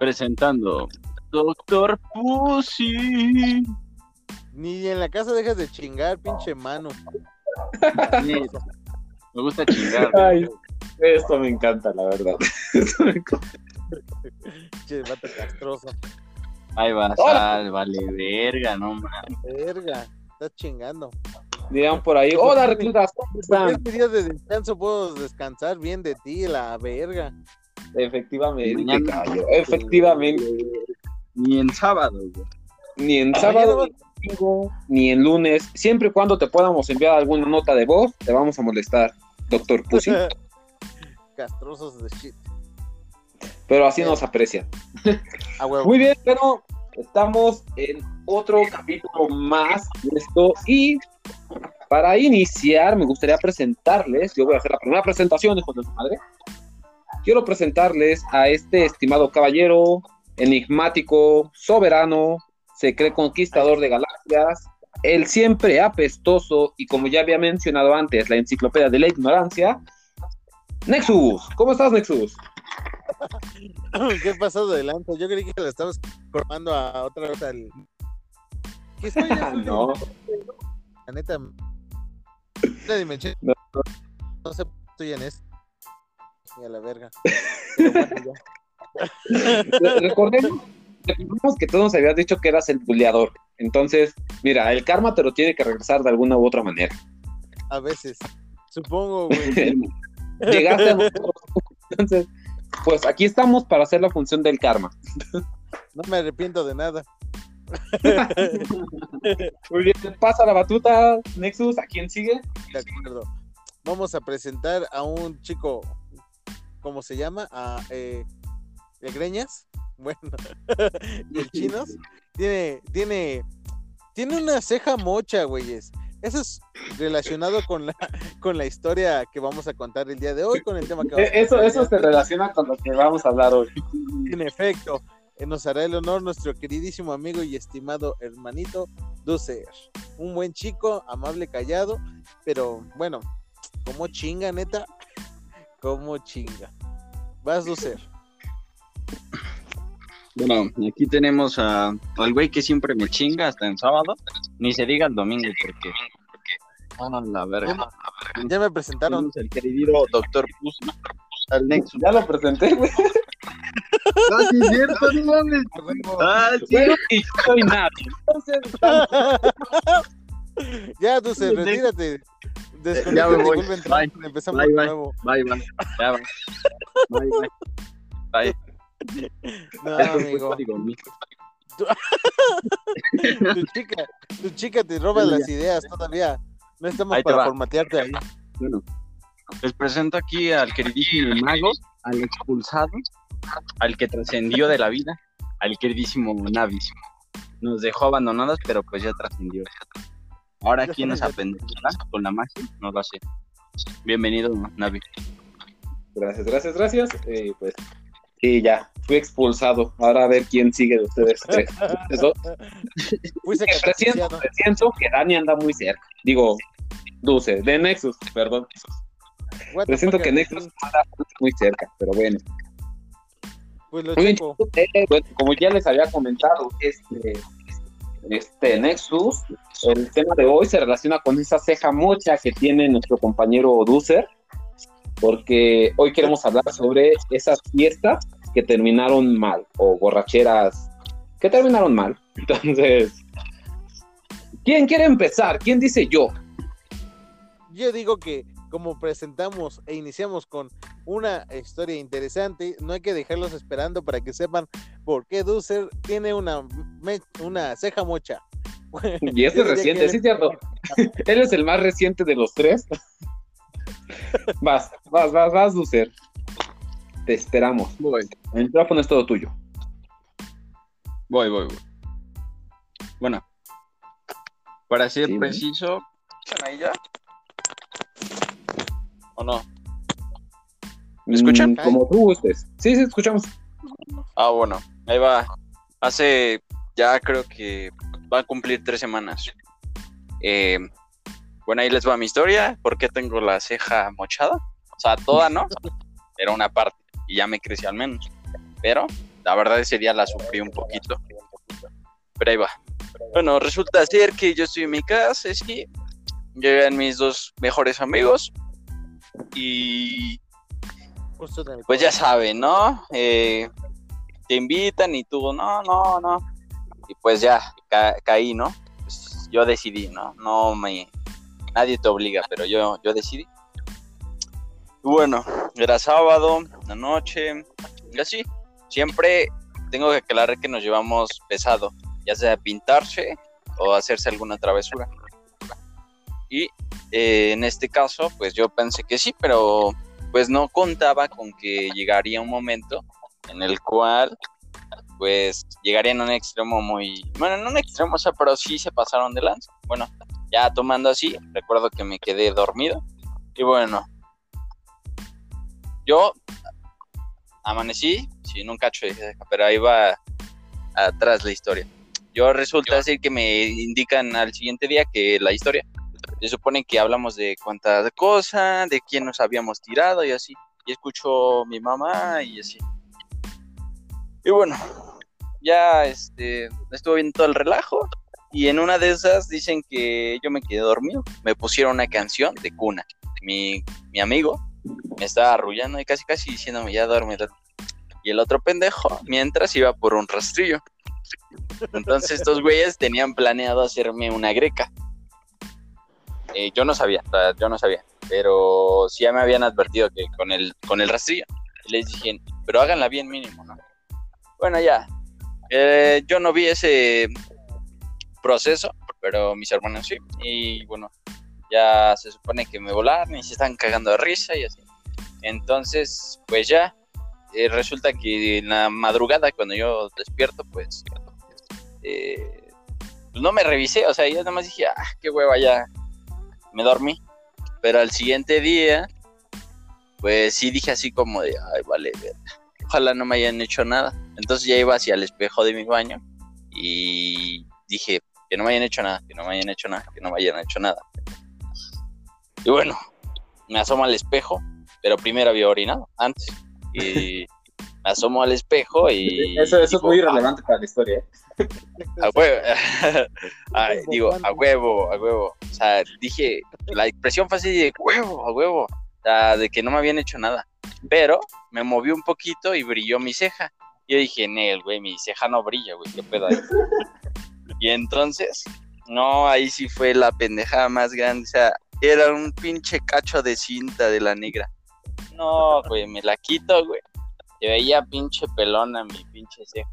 presentando Doctor Pussy. Ni en la casa dejas de chingar, pinche mano. Sí, me gusta chingar. Ay, esto me encanta, la verdad. Esto me encanta. Pinche vato castroso. Ahí va, sal, vale, verga, no mames. Verga, estás chingando. Dirán por ahí, hola reclutas, ¿cómo Porque están? este día de descanso puedo descansar bien de ti, la verga. Efectivamente, Mañana. Efectivamente. Ni en sábado, güey. Ni en sábado, ni en domingo, ni en lunes, siempre y cuando te podamos enviar alguna nota de voz, te vamos a molestar, doctor Pussy. Castrosos de shit. Pero así nos aprecian. A huevo. Muy bien, pero estamos en otro capítulo más de esto y para iniciar me gustaría presentarles, yo voy a hacer la primera presentación, hijo de su madre. Quiero presentarles a este estimado caballero, enigmático, soberano, se cree conquistador de galaxias, el siempre apestoso y como ya había mencionado antes, la enciclopedia de la ignorancia, Nexus. ¿Cómo estás, Nexus? ¿Qué pasó de lanza? Yo creí que la estabas formando a otra vez al. ¿Qué estoy No. La neta. La dimensión. No. No sé, estoy en eso. Y a la verga. Bueno, Recordemos, recordemos que tú nos habías dicho que eras el buleador. Entonces, mira, el karma te lo tiene que regresar de alguna u otra manera. A veces. Supongo, güey. Llegaste a nosotros. Entonces, pues aquí estamos para hacer la función del karma. No me arrepiento de nada. Muy bien, pasa la batuta, Nexus, ¿a quién sigue? De acuerdo. Vamos a presentar a un chico. ¿Cómo se llama? A eh, ¿de Greñas. Bueno, y el chinos tiene, tiene, tiene una ceja mocha, güeyes. Eso es relacionado con la, con la historia que vamos a contar el día de hoy, con el tema que vamos a Eh, Eso, el eso se relaciona con lo que vamos a hablar hoy. En efecto, eh, nos hará el honor nuestro queridísimo amigo y estimado hermanito Ducer. Un buen chico, amable, callado, pero bueno, como chinga, neta, como chinga. Vas, Ducer. Bueno, aquí tenemos a, al güey que siempre me chinga hasta en sábado. Ni se diga el domingo porque. Ah, la verga. Ya me presentaron. El querido Doctor Pussy. Al Nexus. Ya lo presenté, güey. Ah, sí, es cierto, no mames. Ah, sí. Y soy. Entonces, ya, Sí. retírate. Ya me voy. Bye. Empezamos Bye, de bye. nuevo. Bye, bye. Ya va. Bye, bye. Bye. No, Esto amigo. Tu chica, tu chica te roba Sí, las ideas todavía. No estamos Ahí para formatearte ahí. Bueno, les presento aquí al queridísimo mago, al expulsado, al que trascendió de la vida, al queridísimo Navi. Nos dejó abandonados, pero pues ya trascendió. Ahora, ¿quién nos con la magia? No lo sé. Bienvenido, Navi. Gracias, gracias, gracias. Eh, pues, sí, ya, fui expulsado. Ahora a ver quién sigue de ustedes tres. Eso, presiento, que Dani anda muy cerca. Digo, Dulce, de Nexus, perdón. Presiento que? Nexus anda muy cerca, pero bueno. Pues lo bueno, como ya les había comentado, este, este Nexus, el tema de hoy se relaciona con esa ceja mocha que tiene nuestro compañero Ducer, porque hoy queremos hablar sobre esas fiestas que terminaron mal, o borracheras que terminaron mal. Entonces, ¿quién quiere empezar? ¿Quién dice yo? Yo digo que como presentamos e iniciamos con una historia interesante, no hay que dejarlos esperando para que sepan por qué Ducer tiene una, una ceja mocha. Y este es reciente, sí, cierto. Él es el más reciente de los tres. vas, vas, vas, vas, Ducer. Te esperamos. Voy, El micrófono es todo tuyo. voy, voy. voy. Bueno, para ser Sí, preciso, ¿están ahí ya? ¿O no? ¿Me escuchan? Mm, como tú gustes. Sí, sí, escuchamos. Ah, bueno, ahí va. Hace ya creo que va a cumplir tres semanas. Eh, bueno, ahí les va mi historia. ¿Por qué tengo la ceja mochada? O sea, toda, ¿no? Era una parte y ya me creció al menos. Pero la verdad ese día la sufrí un poquito. Pero ahí va. Bueno, resulta ser que yo estoy en mi casa, sí. Llegan mis dos mejores amigos. Y pues ya saben, ¿no? Eh, te invitan y tú, no, no, no. Y pues ya, ca- caí, ¿no? Pues yo decidí, ¿no? No me... Nadie te obliga, pero yo, yo decidí. Y bueno, era sábado, la noche, y así. Siempre tengo que aclarar que nos llevamos pesado, ya sea pintarse o hacerse alguna travesura. Y eh, en este caso, pues yo pensé que sí, pero pues no contaba con que llegaría un momento en el cual pues llegaría en un extremo muy, bueno, en un extremo, o sea, pero sí se pasaron de lanza. Bueno, ya tomando así, recuerdo que me quedé dormido y bueno, yo amanecí sin un cacho de ceja, pero ahí va atrás la historia. Yo resulta decir que me indican al siguiente día que la historia se supone que hablamos de cuánta cosa, de quién nos habíamos tirado y así. Y escucho mi mamá y así. Y bueno, ya este, estuve viendo todo el relajo. Y en una de esas dicen que yo me quedé dormido. Me pusieron una canción de cuna. Mi, mi amigo me estaba arrullando y casi casi diciéndome ya duerme". Y el otro pendejo, mientras iba por un rastrillo. Entonces estos güeyes tenían planeado hacerme una greca. Eh, yo no sabía, yo no sabía, pero sí ya me habían advertido que con el, con el rastrillo. Les dije, pero háganla bien mínimo, ¿no? Bueno, ya. Eh, yo no vi ese proceso, pero mis hermanos sí. Y bueno, ya se supone que me volaron y se están cagando de risa y así. Entonces, pues ya. eh, resulta que en la madrugada, cuando yo despierto, pues. pues no me revisé, o sea, yo nada más dije, ah, qué hueva, ya me dormí. Pero al siguiente día, pues sí dije así como de, ay, vale, ojalá no me hayan hecho nada. Entonces ya iba hacia el espejo de mi baño y dije, que no me hayan hecho nada, que no me hayan hecho nada, que no me hayan hecho nada. Y bueno, me asomo al espejo, pero primero había orinado antes. Y me asomo al espejo y... Eso, eso es muy "Ah, relevante para la historia. ¿eh? a huevo. Ay, digo, a huevo, a huevo. O sea, dije, la expresión fue así de huevo, a huevo. O sea, de que no me habían hecho nada. Pero me moví un poquito y brilló mi ceja. Yo dije, Nel, güey, mi ceja no brilla, güey, qué pedo y entonces, no, ahí sí fue la pendejada más grande. O sea, era un pinche cacho de cinta de la negra. No, güey, me la quito, güey. Se veía pinche pelona mi pinche ceja.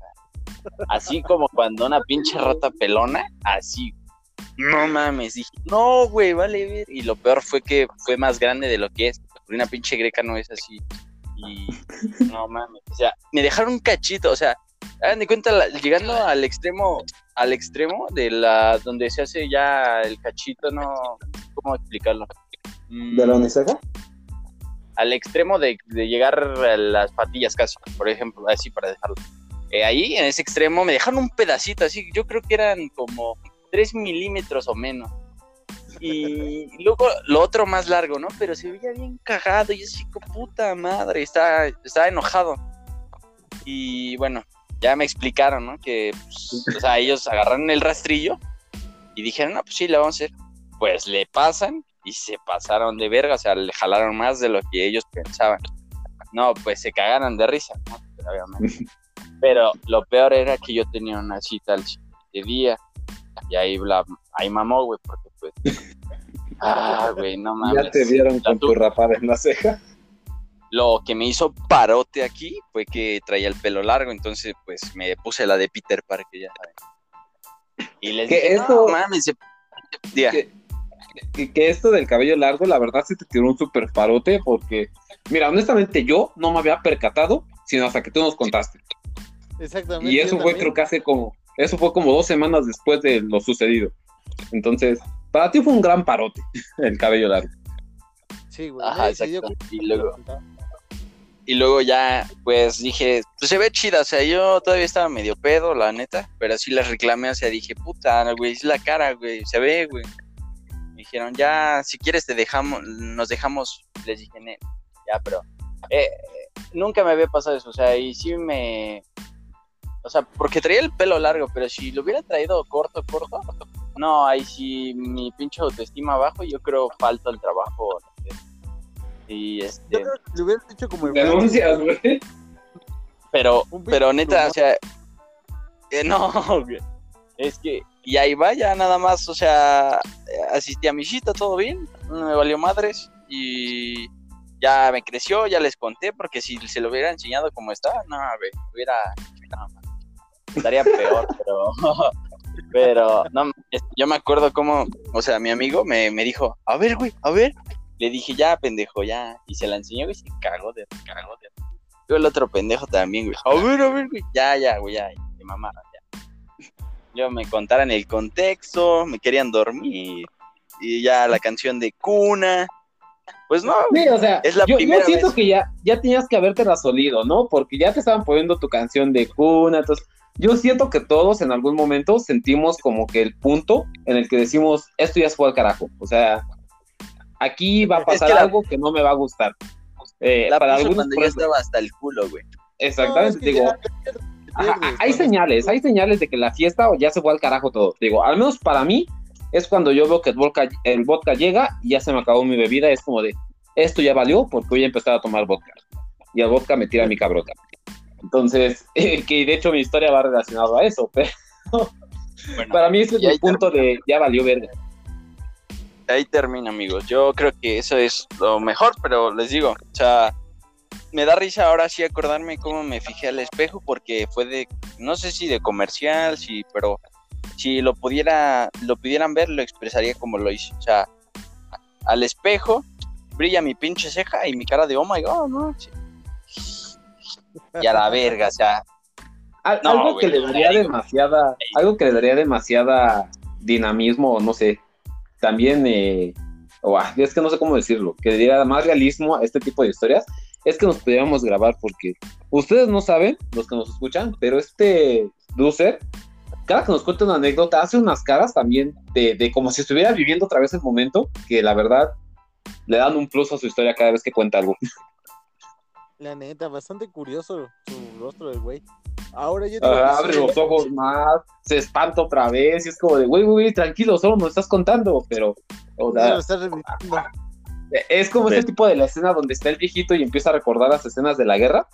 Así como cuando una pinche rata pelona, así. No mames, dije, no, güey, vale ver. Y lo peor fue que fue más grande de lo que es. Una pinche greca no es así. Y no mames. O sea, me dejaron un cachito. O sea, hagan de cuenta, la- llegando al extremo, al extremo de la donde se hace ya el cachito, no. ¿Cómo explicarlo? Mm, ¿De la uniceja? Al extremo de, de llegar a las patillas casi, por ejemplo, así para dejarlo. Eh, ahí, en ese extremo, me dejaron un pedacito, así, yo creo que eran como 3 milímetros o menos. Y luego lo otro más largo, ¿no? Pero se veía bien cagado y así, puta madre, estaba, estaba enojado. Y bueno, ya me explicaron, ¿no? Que, pues, o sea, ellos agarraron el rastrillo y dijeron, no, pues sí, le vamos a hacer. Pues le pasan y se pasaron de verga, o sea, le jalaron más de lo que ellos pensaban. No, pues se cagaron de risa, ¿no? Pero, obviamente. Pero lo peor era que yo tenía una cita al siguiente día y ahí, la, ahí mamó, güey, porque pues... Ah, güey, no mames. Ya te vieron con tu- rapada en la ceja. Lo que me hizo parote aquí fue que traía el pelo largo, entonces pues me puse la de Peter Parker, ya saben. Y les Que dije, eso- no mames, se- Diga. Que, que- que esto del cabello largo, la verdad sí te tiró un super parote porque, mira, honestamente yo no me había percatado, sino hasta que tú nos contaste. Exactamente. Y eso fue también. creo que hace como, eso fue como dos semanas después de lo sucedido. Entonces, para ti fue un gran parote el cabello largo. Sí, güey. Ajá, se exacto. Y luego-. Y luego ya, pues dije, pues se ve chida, o sea, yo todavía estaba medio pedo, la neta, pero sí les reclamé, o sea, dije, puta, güey, es la cara, güey, se ve, güey. Dijeron, ya, si quieres te dejamos, nos dejamos, les dije, "Ne- ya, pero eh, nunca me había pasado eso, o sea, y sí me, O sea, porque traía el pelo largo, pero si lo hubiera traído corto, corto, no, ahí sí mi pinche autoestima abajo, yo creo falta el trabajo. Y este. Yo creo que le hubieras dicho como el Denuncias, güey. Pero, pero neta, o sea, eh, no, es que, y ahí va, ya nada más, o sea, asistí a mi cita, todo bien, no me valió madres, y ya me creció, ya les conté, porque si se lo hubiera enseñado como estaba, no, güey, hubiera, no, estaría peor, pero, pero, no, yo me acuerdo como, o sea, mi amigo me, me dijo, a ver, güey, a ver, le dije, ya, pendejo, ya, y se la enseñó, güey, se cagó de, cagó de yo el otro pendejo también, güey. A ver, a ver, güey. Ya, ya, güey, ya. De mamada, ya. Yo me contaran el contexto, me querían dormir. Y ya la canción de cuna. Pues no. Sí, o sea, Es la yo, yo primera siento vez. que ya, ya tenías que haberte rasolido, ¿no? Porque ya te estaban poniendo tu canción de cuna, entonces yo siento que todos en algún momento sentimos como que el punto en el que decimos, esto ya se fue al carajo, o sea, aquí va a Es pasar la- algo que no me va a gustar. Eh, la para algunos, cuando ya estaba hasta el culo, güey. exactamente, No, es que digo, ya pierdes, hay señales, hay señales de que la fiesta ya se fue al carajo todo. Digo, al menos para mí es cuando yo veo que el vodka, el vodka llega y ya se me acabó mi bebida, es como de, esto ya valió porque voy a empezar a tomar vodka. Y el vodka me tira mi cabrota. Entonces, que de hecho mi historia va relacionada a eso, pero Bueno, para mí ese es el punto de ya valió verga. ahí termina, amigos. Yo creo que eso es lo mejor, pero les digo, o sea, me da risa ahora sí acordarme cómo me fijé al espejo, porque fue de, no sé si de comercial, sí, pero si lo pudiera, lo pudieran ver, lo expresaría como lo hice. O sea, al espejo brilla mi pinche ceja y mi cara de oh my god, no. Sí. Y a la verga, o sea, Al- No, algo que le daría demasiada, algo que le daría demasiada dinamismo, no sé, también, eh, o, ah, es que no sé cómo decirlo, que le diera más realismo a este tipo de historias, es que nos pudiéramos grabar porque ustedes no saben, los que nos escuchan, pero este loser, cada que nos cuenta una anécdota, hace unas caras también de, de como si estuviera viviendo otra vez el momento, que la verdad le dan un plus a su historia cada vez que cuenta algo. La neta, bastante curioso su rostro del güey. Ahora yo Ah, abre los ojos más, se espanta otra vez y es como de, güey, güey, tranquilo, solo nos estás contando, pero o sea, lo estás. Es como ese tipo de la escena donde está el viejito y empieza a recordar las escenas de la guerra.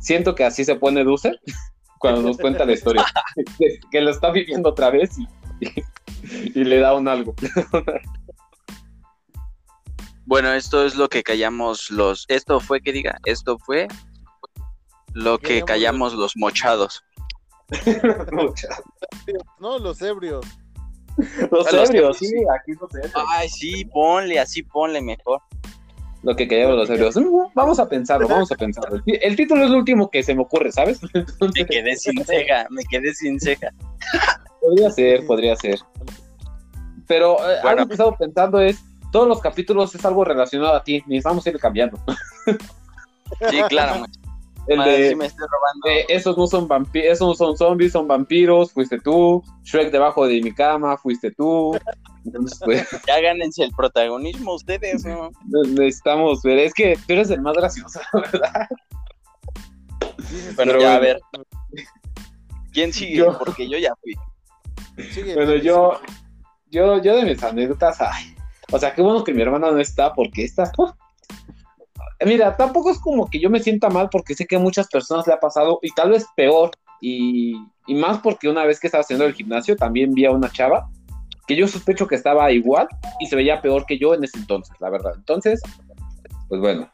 Siento que así se pone Dulce cuando nos cuenta la historia, que, lo está viviendo otra vez y, y le da un algo. bueno, esto es lo que callamos los, esto fue que diga, esto fue lo que Callamos callamos los mochados. No, los ebrios. Los ebrios, sí, aquí los ebrios. Ay, sí, ponle, así ponle mejor. Lo que callamos los ebrios. Mm, Vamos a pensarlo, vamos a pensarlo. El, título es lo último que se me ocurre, ¿sabes? Me quedé sin ceja, me quedé sin ceja. Podría ser, podría ser. Pero eh, Bueno. algo que he estado pensando es, todos los capítulos es algo relacionado a ti, necesitamos ir cambiando. Sí, claro, El madre, de, sí me estoy robando. eh, esos no son vampiros, esos no son zombies, son vampiros, fuiste tú. Shrek debajo de mi cama, fuiste tú. Entonces, pues, Ya gánense el protagonismo ustedes, ¿no? necesitamos ver. Es que tú eres el más gracioso, ¿verdad? Bueno, Pero ya a ver. ¿Quién sigue? Yo. Porque yo ya fui. sigue, Bueno, yo, yo, yo de mis anécdotas, ay, o sea, qué bueno que mi hermana no está, porque está. ¡oh! Mira, tampoco es como que yo me sienta mal, porque sé que a muchas personas le ha pasado, y tal vez peor, y, más porque una vez que estaba haciendo el gimnasio, también vi a una chava que yo sospecho que estaba igual y se veía peor que yo en ese entonces, la verdad. Entonces, pues bueno.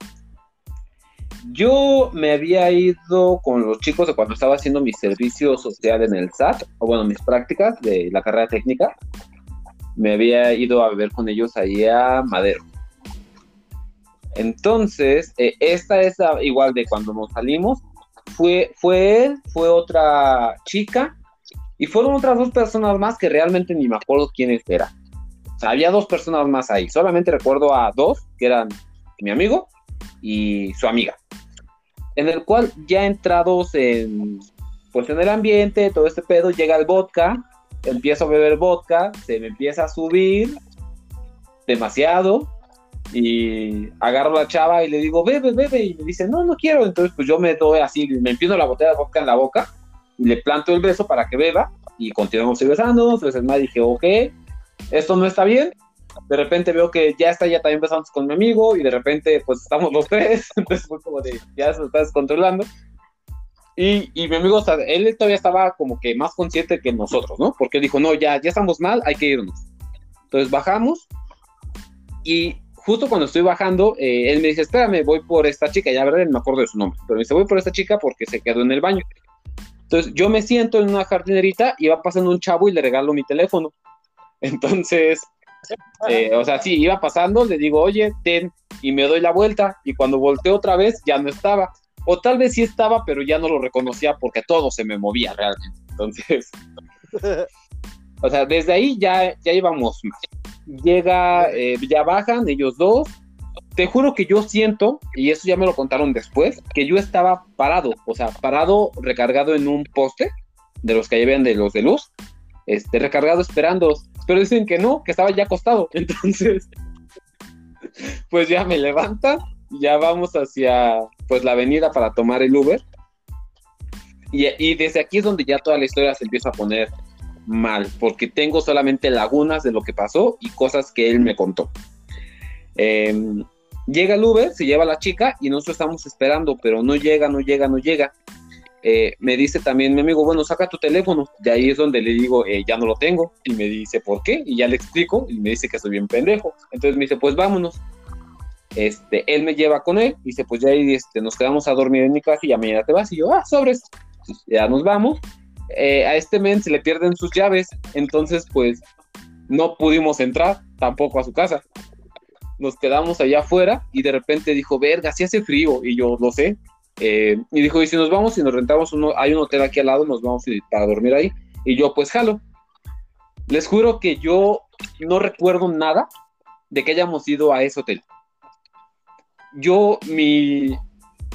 Yo me había ido con los chicos de cuando estaba haciendo mi servicio social en el SAT, o bueno, mis prácticas de la carrera técnica. Me había ido a beber con ellos ahí a Madero. Entonces, eh, esta es igual de cuando nos salimos. Fue, fue él, fue otra chica, y fueron otras dos personas más que realmente ni me acuerdo quiénes eran. O sea, había dos personas más ahí. Solamente recuerdo a dos, que eran mi amigo y su amiga. En el cual ya entrados en, pues en el ambiente, todo este pedo, llega el vodka, empiezo a beber vodka, se me empieza a subir demasiado y agarro a la chava y le digo, bebe, bebe, y me dice, no, no quiero, entonces pues yo me doy así, me empiezo la botella de vodka en la boca y le planto el beso para que beba y continuamos besándonos. Entonces más dije, ok, esto no está bien. De repente veo que ya está, ya también besamos con mi amigo y de repente pues estamos los tres. Entonces fue como de, ya se está descontrolando. Y, y mi amigo, él todavía estaba como que más consciente que nosotros, ¿no? Porque dijo, no, ya, ya estamos mal, hay que irnos. Entonces bajamos y justo cuando estoy bajando, eh, él me dice, espérame, voy por esta chica, ya verdad, no me acuerdo de su nombre, pero me dice, voy por esta chica porque se quedó en el baño. Entonces yo me siento en una jardinerita y va pasando un chavo y le regalo mi teléfono. Entonces, eh, o sea, sí, iba pasando, le digo, oye, ten, y me doy la vuelta, y cuando volteo otra vez, ya no estaba. O tal vez sí estaba, pero ya no lo reconocía porque todo se me movía realmente. Entonces, o sea, desde ahí ya, ya íbamos Llega, eh, ya bajan ellos dos. Te juro que yo siento, y eso ya me lo contaron después, que yo estaba parado, o sea, parado, recargado en un poste de los que llevan de los de luz, este, recargado esperando. Pero dicen que no, que estaba ya acostado. Entonces, pues ya me levantan, ya vamos hacia pues la avenida para tomar el Uber. Y, y, desde aquí es donde ya toda la historia se empieza a poner mal, porque tengo solamente lagunas de lo que pasó y cosas que él me contó. Em, llega el Uber, se lleva la chica y nosotros estamos esperando, pero no llega, no llega, no llega. Eh, me dice también mi amigo, bueno, saca tu teléfono. De ahí es donde le digo, eh, ya no lo tengo. Y me dice, ¿por qué? Y ya le explico y me dice que soy bien pendejo. Entonces me dice, pues vámonos. Este, él me lleva con él, dice, pues ya ahí este, nos quedamos a dormir en mi casa y ya mañana te vas. Y yo, ah, sobres. ya nos vamos. Eh, a este men se le pierden sus llaves, entonces pues no pudimos entrar tampoco a su casa. Nos quedamos allá afuera y de repente dijo, verga, si hace frío, y yo lo sé. Eh, y dijo, y si nos vamos y nos rentamos uno, hay un hotel aquí al lado, nos vamos para dormir ahí. Y yo pues jalo. Les juro que yo no recuerdo nada de que hayamos ido a ese hotel. Yo, mi,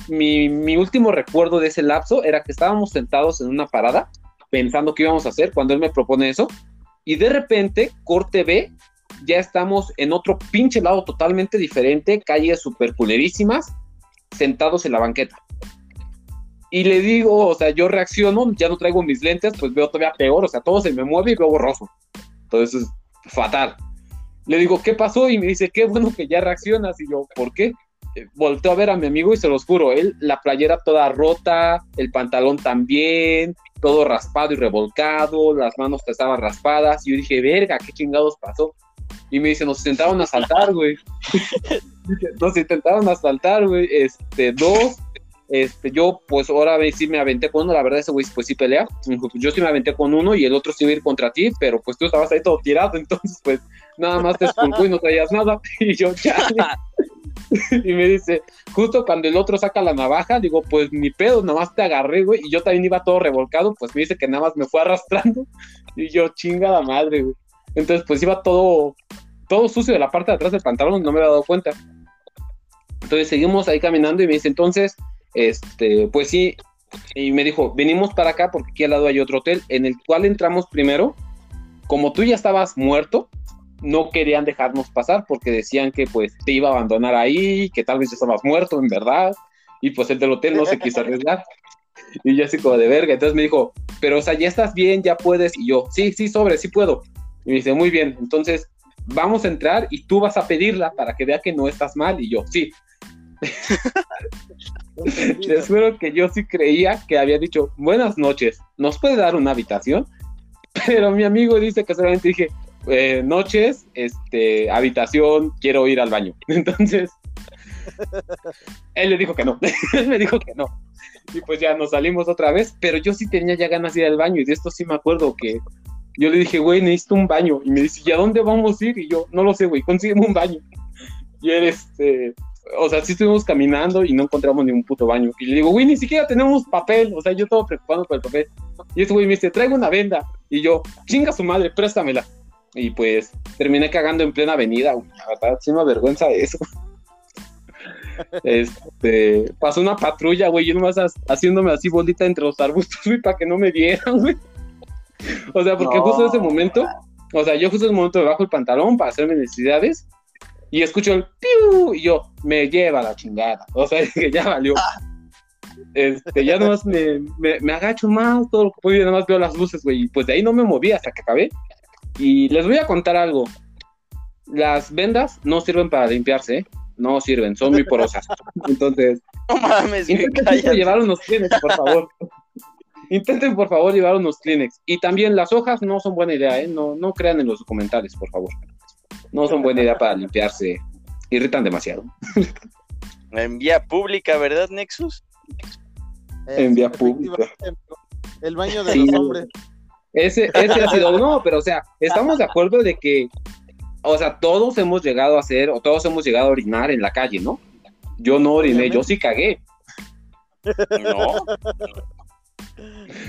mi, mi, último recuerdo de ese lapso era que estábamos sentados en una parada pensando qué íbamos a hacer cuando él me propone eso. Y de repente, corte B, ya estamos en otro pinche lado totalmente diferente, calles super culerísimas, sentados en la banqueta. Y le digo, o sea, yo reacciono, ya no traigo mis lentes, pues veo todavía peor, o sea, todo se me mueve y veo borroso. Entonces, fatal. Le digo, ¿qué pasó? Y me dice, qué bueno que ya reaccionas. Y yo, ¿por qué? Eh, volteo a ver a mi amigo y se los juro, él, la playera toda rota, el pantalón también, todo raspado y revolcado, las manos estaban raspadas, y yo dije, verga, ¿qué chingados pasó? Y me dice, nos intentaron asaltar, güey. nos intentaron asaltar, güey. Este, dos. Este, yo, pues ahora sí me aventé con uno, la verdad, ese güey, pues sí pelea. Yo sí me aventé con uno y el otro sí iba a ir contra ti, pero pues tú estabas ahí todo tirado, entonces, pues nada más te esculpó y no traías nada. Y yo, ya. y me dice, justo cuando el otro saca la navaja, digo, pues ni pedo, nada más te agarré, güey, y yo también iba todo revolcado, pues me dice que nada más me fue arrastrando, y yo, chinga la madre, güey. Entonces, pues iba todo, todo sucio de la parte de atrás del pantalón, no me había dado cuenta. Entonces seguimos ahí caminando y me dice, entonces, este, pues sí, y me dijo, venimos para acá porque aquí al lado hay otro hotel en el cual entramos primero. Como tú ya estabas muerto, no querían dejarnos pasar porque decían que pues te iba a abandonar ahí, que tal vez estabas muerto en verdad, y pues el del hotel no se quiso arriesgar. Y yo así como de verga, entonces me dijo, pero o sea, ya estás bien, ya puedes, y yo, sí, sí, sobre, sí puedo. Y me dice, muy bien, entonces vamos a entrar y tú vas a pedirla para que vea que no estás mal, y yo, sí. Les juro que yo sí creía que había dicho, buenas noches, ¿nos puede dar una habitación? Pero mi amigo dice que solamente dije, eh, noches, este, habitación, quiero ir al baño. Entonces, él le dijo que no, él me dijo que no. Y pues ya nos salimos otra vez, pero yo sí tenía ya ganas de ir al baño y de esto sí me acuerdo que yo le dije, güey, necesito un baño. Y me dice, ¿y a dónde vamos a ir? Y yo, no lo sé, güey, consígueme un baño. Y él, este, o sea, sí estuvimos caminando y no encontramos ni un puto baño. Y le digo, güey, ni siquiera tenemos papel. O sea, yo todo preocupado por el papel. Y este güey me dice, traigo una venda. Y yo, chinga su madre, préstamela. Y pues terminé cagando en plena avenida, La verdad, sí me avergüenza eso. este, pasó una patrulla, güey, yo nomás haciéndome así bolita entre los arbustos, güey, para que no me vieran, güey. O sea, porque justo en ese momento, o sea, yo justo en ese momento me bajo el pantalón para hacer mis necesidades y escucho el piu y yo, me lleva la chingada. O sea, que ya valió. este, ya nomás me, me, me agacho más, todo lo que puedo y nada más veo las luces, güey. Y pues de ahí no me moví hasta que acabé. Y les voy a contar algo. Las vendas no sirven para limpiarse, ¿eh? No sirven, son muy porosas. Entonces, No mames, intenten llevar unos Kleenex, por favor. Intenten, por favor, llevar unos Kleenex. Y también las hojas no son buena idea, ¿eh? No, no crean en los documentales, por favor. No son buena idea para limpiarse. Irritan demasiado. En vía pública, ¿verdad, Nexus? En vía pública. El baño de Sí. los hombres. Ese, ese ha sido, no, pero o sea, estamos de acuerdo de que, o sea, todos hemos llegado a hacer, o todos hemos llegado a orinar en la calle, ¿no? Yo no oriné, yo sí cagué. No.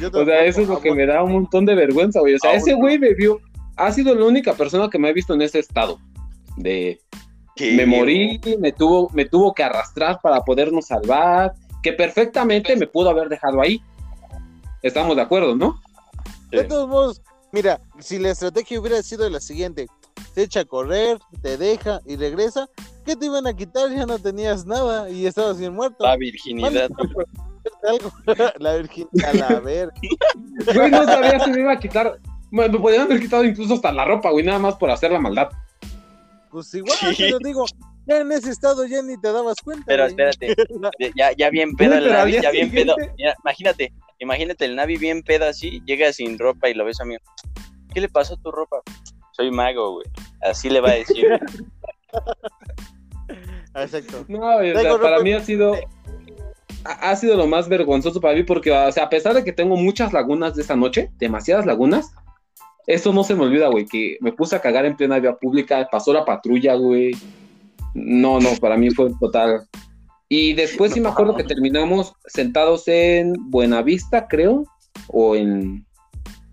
Yo O sea, eso es lo que me da un montón de vergüenza, güey. O sea, ese güey me vio, ha sido la única persona que me ha visto en ese estado. De, ¿Qué? me morí, me tuvo, me tuvo que arrastrar para podernos salvar, que perfectamente me pudo haber dejado ahí. Estamos de acuerdo, ¿no? De todos modos, mira, si la estrategia hubiera sido la siguiente, se echa a correr, te deja y regresa, ¿qué te iban a quitar? Ya no tenías nada y estabas bien muerto. La virginidad. Algo. la virginidad, a la verga. Güey, no sabía si me iba a quitar. Me, me podían haber quitado incluso hasta la ropa, güey, nada más por hacer la maldad. Pues igual, Sí. pero digo, ya en ese estado ya ni te dabas cuenta. Pero güey. espérate, ya, ya bien pedo día ya bien pedo. Mira, imagínate, imagínate el Navi bien pedo así, llega sin ropa y lo ves a mí. ¿Qué le pasó a tu ropa? Soy mago, güey. Así le va a decir. Exacto. No, o sea, para mí ha sido. Ha ha sido lo más vergonzoso para mí porque, o sea, a pesar de que tengo muchas lagunas de esta noche, demasiadas lagunas, esto no se me olvida, güey, que me puse a cagar en plena vía pública, pasó la patrulla, güey. No, no, para mí fue total. Y después sí me acuerdo que terminamos sentados en Buenavista, creo, o en...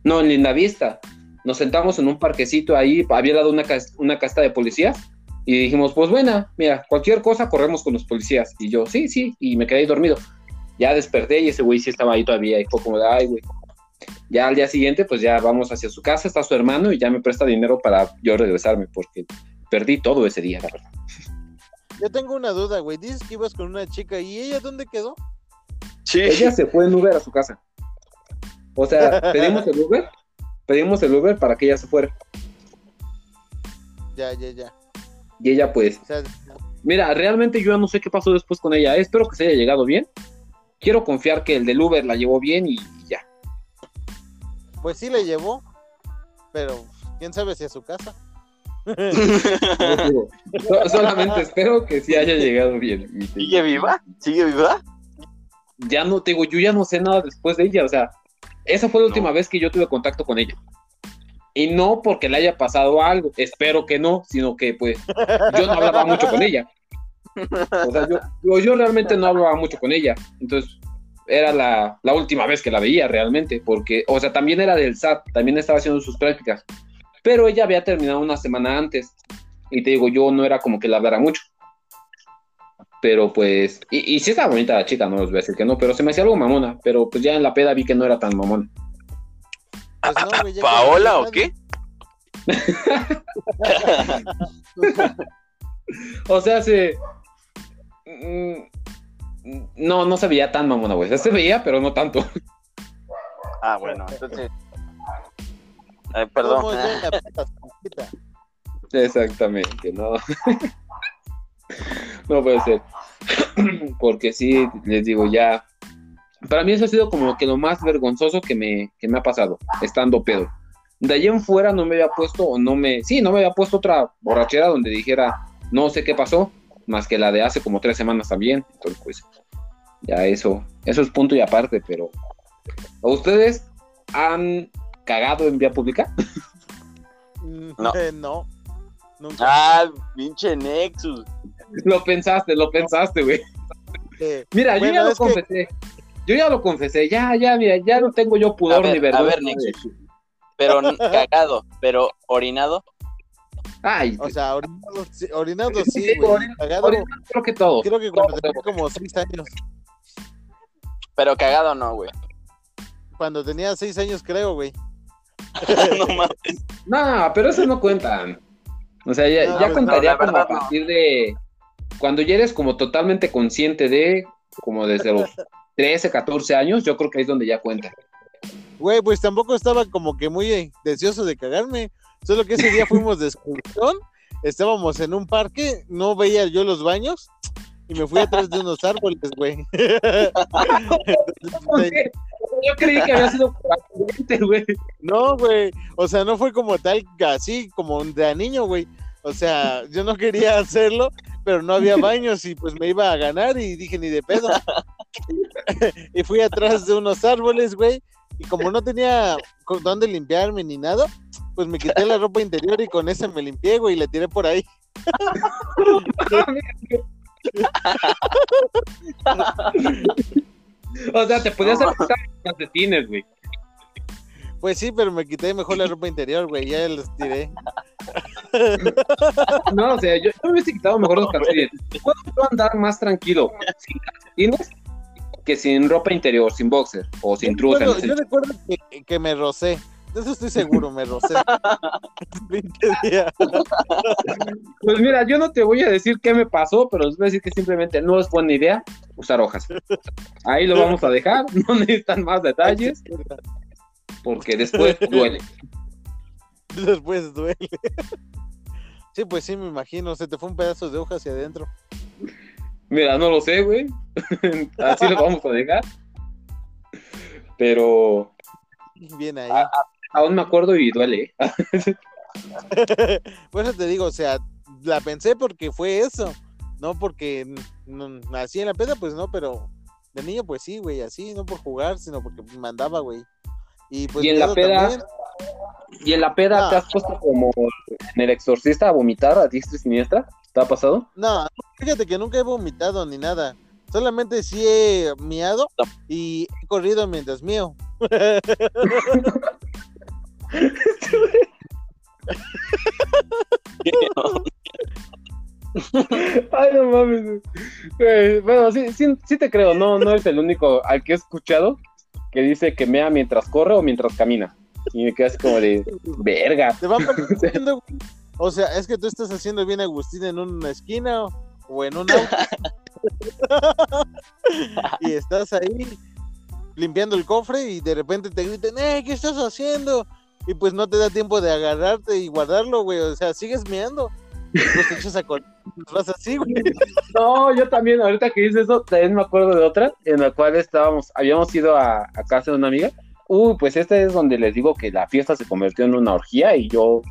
No, en Lindavista. Nos sentamos en un parquecito ahí, había dado una, una casta de policías y dijimos, pues buena, mira, cualquier cosa corremos con los policías. Y yo, sí, sí, y me quedé dormido. Ya desperté y ese güey sí estaba ahí todavía y fue como de, ay, güey. Ya al día siguiente, pues ya vamos hacia su casa, está su hermano y ya me presta dinero para yo regresarme porque perdí todo ese día, la verdad. Yo tengo una duda, güey. Dices que ibas con una chica y ella dónde quedó? Sí. Ella se fue en Uber a su casa. O sea, pedimos el Uber, pedimos el Uber para que ella se fuera. Ya, ya, ya. Y ella, pues, O sea, mira, realmente yo ya no sé qué pasó después con ella. Espero que se haya llegado bien. Quiero confiar que el del Uber la llevó bien y ya. pues sí le llevó, pero quién sabe si a su casa. No solamente espero que sí haya llegado bien. ¿Sigue viva? ¿Sigue viva? Ya no te digo, yo ya no sé nada después de ella. O sea, esa fue la última vez que yo tuve contacto con ella. Y no porque le haya pasado algo, espero que no, sino que pues yo no hablaba mucho con ella. O sea, yo, yo, yo realmente no hablaba mucho con ella. Entonces, era la, la última vez que la veía realmente, porque, o sea, también era del SAT, también estaba haciendo sus prácticas. Pero ella había terminado una semana antes. Y te digo, yo no era como que la hablara mucho. Pero pues, y, y sí estaba bonita la chica, no les voy a decir que no, pero se me hacía algo mamona. Pero pues ya en la peda vi que no era tan mamona. Pues no, güey, ya ¿Paola o qué? O sea, se. mm, No, no se veía tan mamona, güey. Se veía, pero no tanto. Ah, bueno, entonces. Ay, Perdón. la. Exactamente, no. no puede ser. Porque sí, les digo, ya. Para mí eso ha sido como que lo más vergonzoso que me, que me ha pasado, estando pedo. De allí en fuera no me había puesto, o no me. Sí, no me había puesto otra borrachera donde dijera, no sé qué pasó, más que la de hace como tres semanas también. Entonces, pues, ya eso, eso es punto y aparte, pero. ¿A ustedes han cagado en vía pública? Mm, No. eh, no. Nunca. Ah, pinche Nexus. Lo pensaste, lo pensaste, güey. Eh, Mira, yo ya lo que- confesé. Yo ya lo confesé, ya, ya, mira, ya no tengo yo pudor A ver, ni a vergüenza. ver, Nexus. Pero cagado, pero orinado. Ay, o sea, orinado, sí, orinado Sí, sí, sí, güey. orinado, Cagado, ahorita creo que todo. creo que cuando tenía como seis años. Pero cagado no, güey. Cuando tenía seis años, creo, güey. no mames. No, pero eso no cuentan. O sea, ya, No, ya contaría no, como a no. partir de cuando ya eres como totalmente consciente de, como desde los 13, 14 años, yo creo que ahí es donde ya cuenta. Güey, pues tampoco estaba como que muy eh, deseoso de cagarme. Solo que ese día fuimos de excursión, estábamos en un parque, no veía yo los baños y me fui atrás de unos árboles, güey. Yo creí que había sido por accidente, güey. No, güey. O sea, no fue como tal, así como de a niño, güey. O sea, yo no quería hacerlo, pero no había baños y pues me iba a ganar y dije ni de pedo. y fui atrás de unos árboles, güey. Y como no tenía con dónde limpiarme ni nada, pues me quité la ropa interior y con esa me limpié, güey, y la tiré por ahí. o sea, te podías hacer calcetines, güey. Pues sí, pero me quité mejor la ropa interior, güey, ya los tiré. No, o sea, yo, yo me hubiese quitado mejor los calcetines. Puedo yo andar más tranquilo sin calcetines que sin ropa interior, sin boxer o sin en ese- yo recuerdo que, que me rocé. De eso estoy seguro, me rocé. Pues mira, yo no te voy a decir qué me pasó, pero les voy a decir que simplemente no es buena idea usar hojas. Ahí lo vamos a dejar, no necesitan más detalles, porque después duele. Después duele. Sí, pues sí, me imagino. Se te fue un pedazo de hoja hacia adentro. Mira, no lo sé, güey. Así lo vamos a dejar. Pero Bien ahí. Aún me acuerdo y duele. Por eso te digo, o sea, la pensé porque fue eso. No porque nací en la peda, pues no, pero de niño, pues sí, güey, así, no por jugar, sino porque mandaba, güey. Y, pues, Y en la peda, también. Y en la peda Ah. te has puesto como en el exorcista a vomitar a diestra y siniestra. ¿Te ha pasado? No, fíjate que nunca he vomitado ni nada. Solamente sí he miado y he corrido mientras mío. Ay, no mames. Bueno, sí, sí, sí te creo, no, no eres el único al que he escuchado que dice que mea mientras corre o mientras camina. Y me quedas como de verga. Te van pareciendo, güey. O sea, es que tú estás haciendo bien Agustín en una esquina o, o en un auto. y estás ahí limpiando el cofre y de repente te gritan, ¡eh! ¿Qué estás haciendo? Y pues no te da tiempo de agarrarte y guardarlo, güey. O sea, sigues meando. Pues te echas a. Vas así, güey. No, yo también, ahorita que dices eso, también me acuerdo de otra en la cual estábamos, habíamos ido a, a casa de una amiga. Uy, pues este es donde les digo que la fiesta se convirtió en una orgía y yo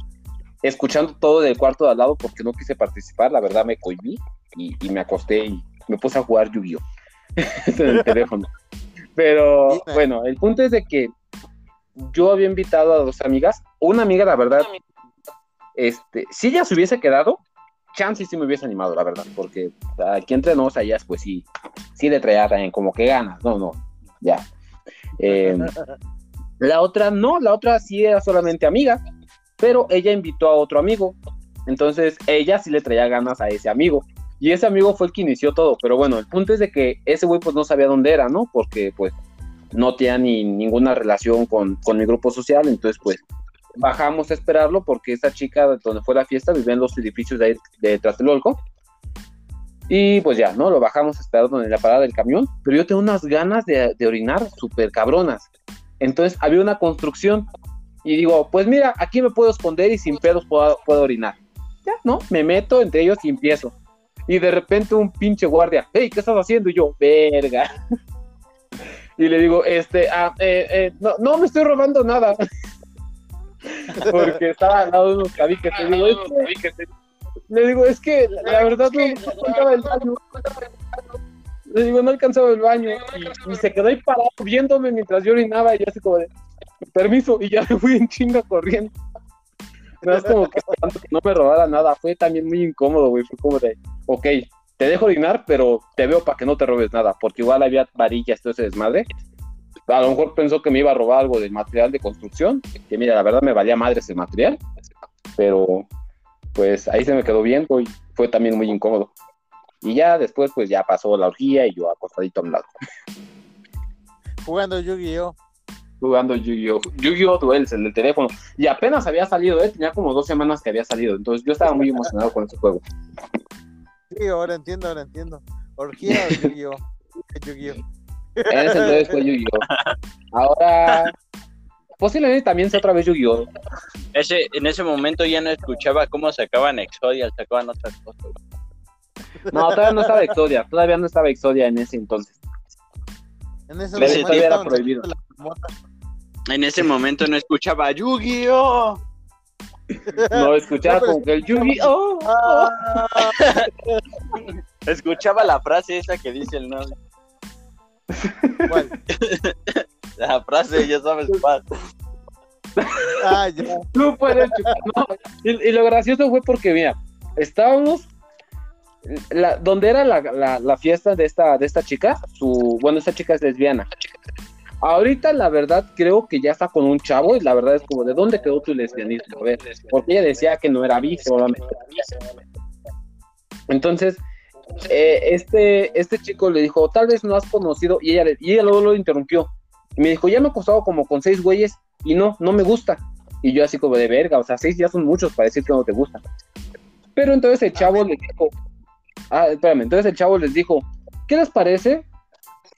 escuchando todo del cuarto de al lado porque no quise participar, la verdad me cohibí y, y me acosté y me puse a jugar Yu-Gi-Oh! en el teléfono. Pero bueno, el punto es de que yo había invitado a dos amigas, una amiga, la verdad, este, si ella se hubiese quedado, chance sí me hubiese animado, la verdad, porque aquí entre nos, a ellas, pues sí, sí le traía también como que ganas, no, no, ya. Eh, la otra no, la otra sí era solamente amiga, pero ella invitó a otro amigo, entonces ella sí le traía ganas a ese amigo. Y ese amigo fue el que inició todo, pero bueno, el punto es de que ese güey pues no sabía dónde era, ¿no? Porque pues no tenía ni ninguna relación con, con mi grupo social, entonces pues bajamos a esperarlo porque esa chica donde fue la fiesta vivía en los edificios de, ahí de Tlatelolco. Y pues ya, ¿no? Lo bajamos a esperar donde la parada del camión, pero yo tengo unas ganas de, de orinar súper cabronas. Entonces había una construcción y digo, pues mira, aquí me puedo esconder y sin pedos puedo, puedo orinar. Ya, ¿no? Me meto entre ellos y empiezo. Y de repente un pinche guardia, hey, ¿qué estás haciendo? Y yo, verga. Y le digo, este, ah, eh, eh, no, no me estoy robando nada. Porque estaba al lado de unos cabiques. Le digo, es que, le digo, es que la, verdad no, alcanzaba el baño. Le digo, no alcanzaba el baño. Y, y se quedó ahí parado viéndome mientras yo orinaba. Y yo así como de, permiso. Y ya me fui en chinga corriendo. No es como que que no me robara nada. Fue también muy incómodo, güey. Fue como de, ok, te dejo orinar, pero te veo para que no te robes nada. Porque igual había varillas, todo ese desmadre. A lo mejor pensó que me iba a robar algo del material de construcción. Que mira, la verdad me valía madre ese material. Pero pues ahí se me quedó bien, güey. Fue también muy incómodo. Y ya después, pues ya pasó la orgía y yo acostadito a un lado. Jugando Yu-Gi-Oh! Jugando Yu-Gi-Oh! Yu-Gi-Oh! Duels, el del teléfono. Y apenas había salido, ¿eh? Tenía como dos semanas que había salido. Entonces yo estaba muy emocionado con ese juego. Sí, ahora entiendo, ahora entiendo. Orgía o Yu-Gi-Oh! Yu-Gi-Oh! En ese entonces fue Yu-Gi-Oh! Ahora, posiblemente también sea otra vez Yu-Gi-Oh! Ese, en ese momento ya no escuchaba cómo sacaban Exodia, sacaban otras cosas. No, todavía no estaba Exodia, todavía no estaba Exodia en ese entonces. En ese momento era prohibido. En ese momento no escuchaba Yu-Gi-Oh! No, escuchaba pero- como que el Yu-Gi-Oh! Ah, Escuchaba la frase esa que dice el novio. ¿cuál? La frase, ya sabes, paz. Ah, ya. Tú puedes chupar. No, y, y lo gracioso fue porque, mira, estábamos. La, donde era la, la- la fiesta de esta, de esta chica, su, bueno, esta chica es lesbiana. Ahorita, la verdad, creo que ya está con un chavo, y la verdad es como, ¿de dónde quedó tu lesbianismo? A ver, porque ella decía que no era bi. Entonces, eh, este, este chico le dijo, tal vez no has conocido, y ella, le- y ella luego lo interrumpió. Y me dijo, ya me he acostado como con seis güeyes, y no, no me gusta. Y yo así como de verga, o sea, seis ya son muchos para decir que no te gusta. Pero entonces el chavo les dijo, ah, espérame, entonces el chavo les dijo, ¿qué les parece?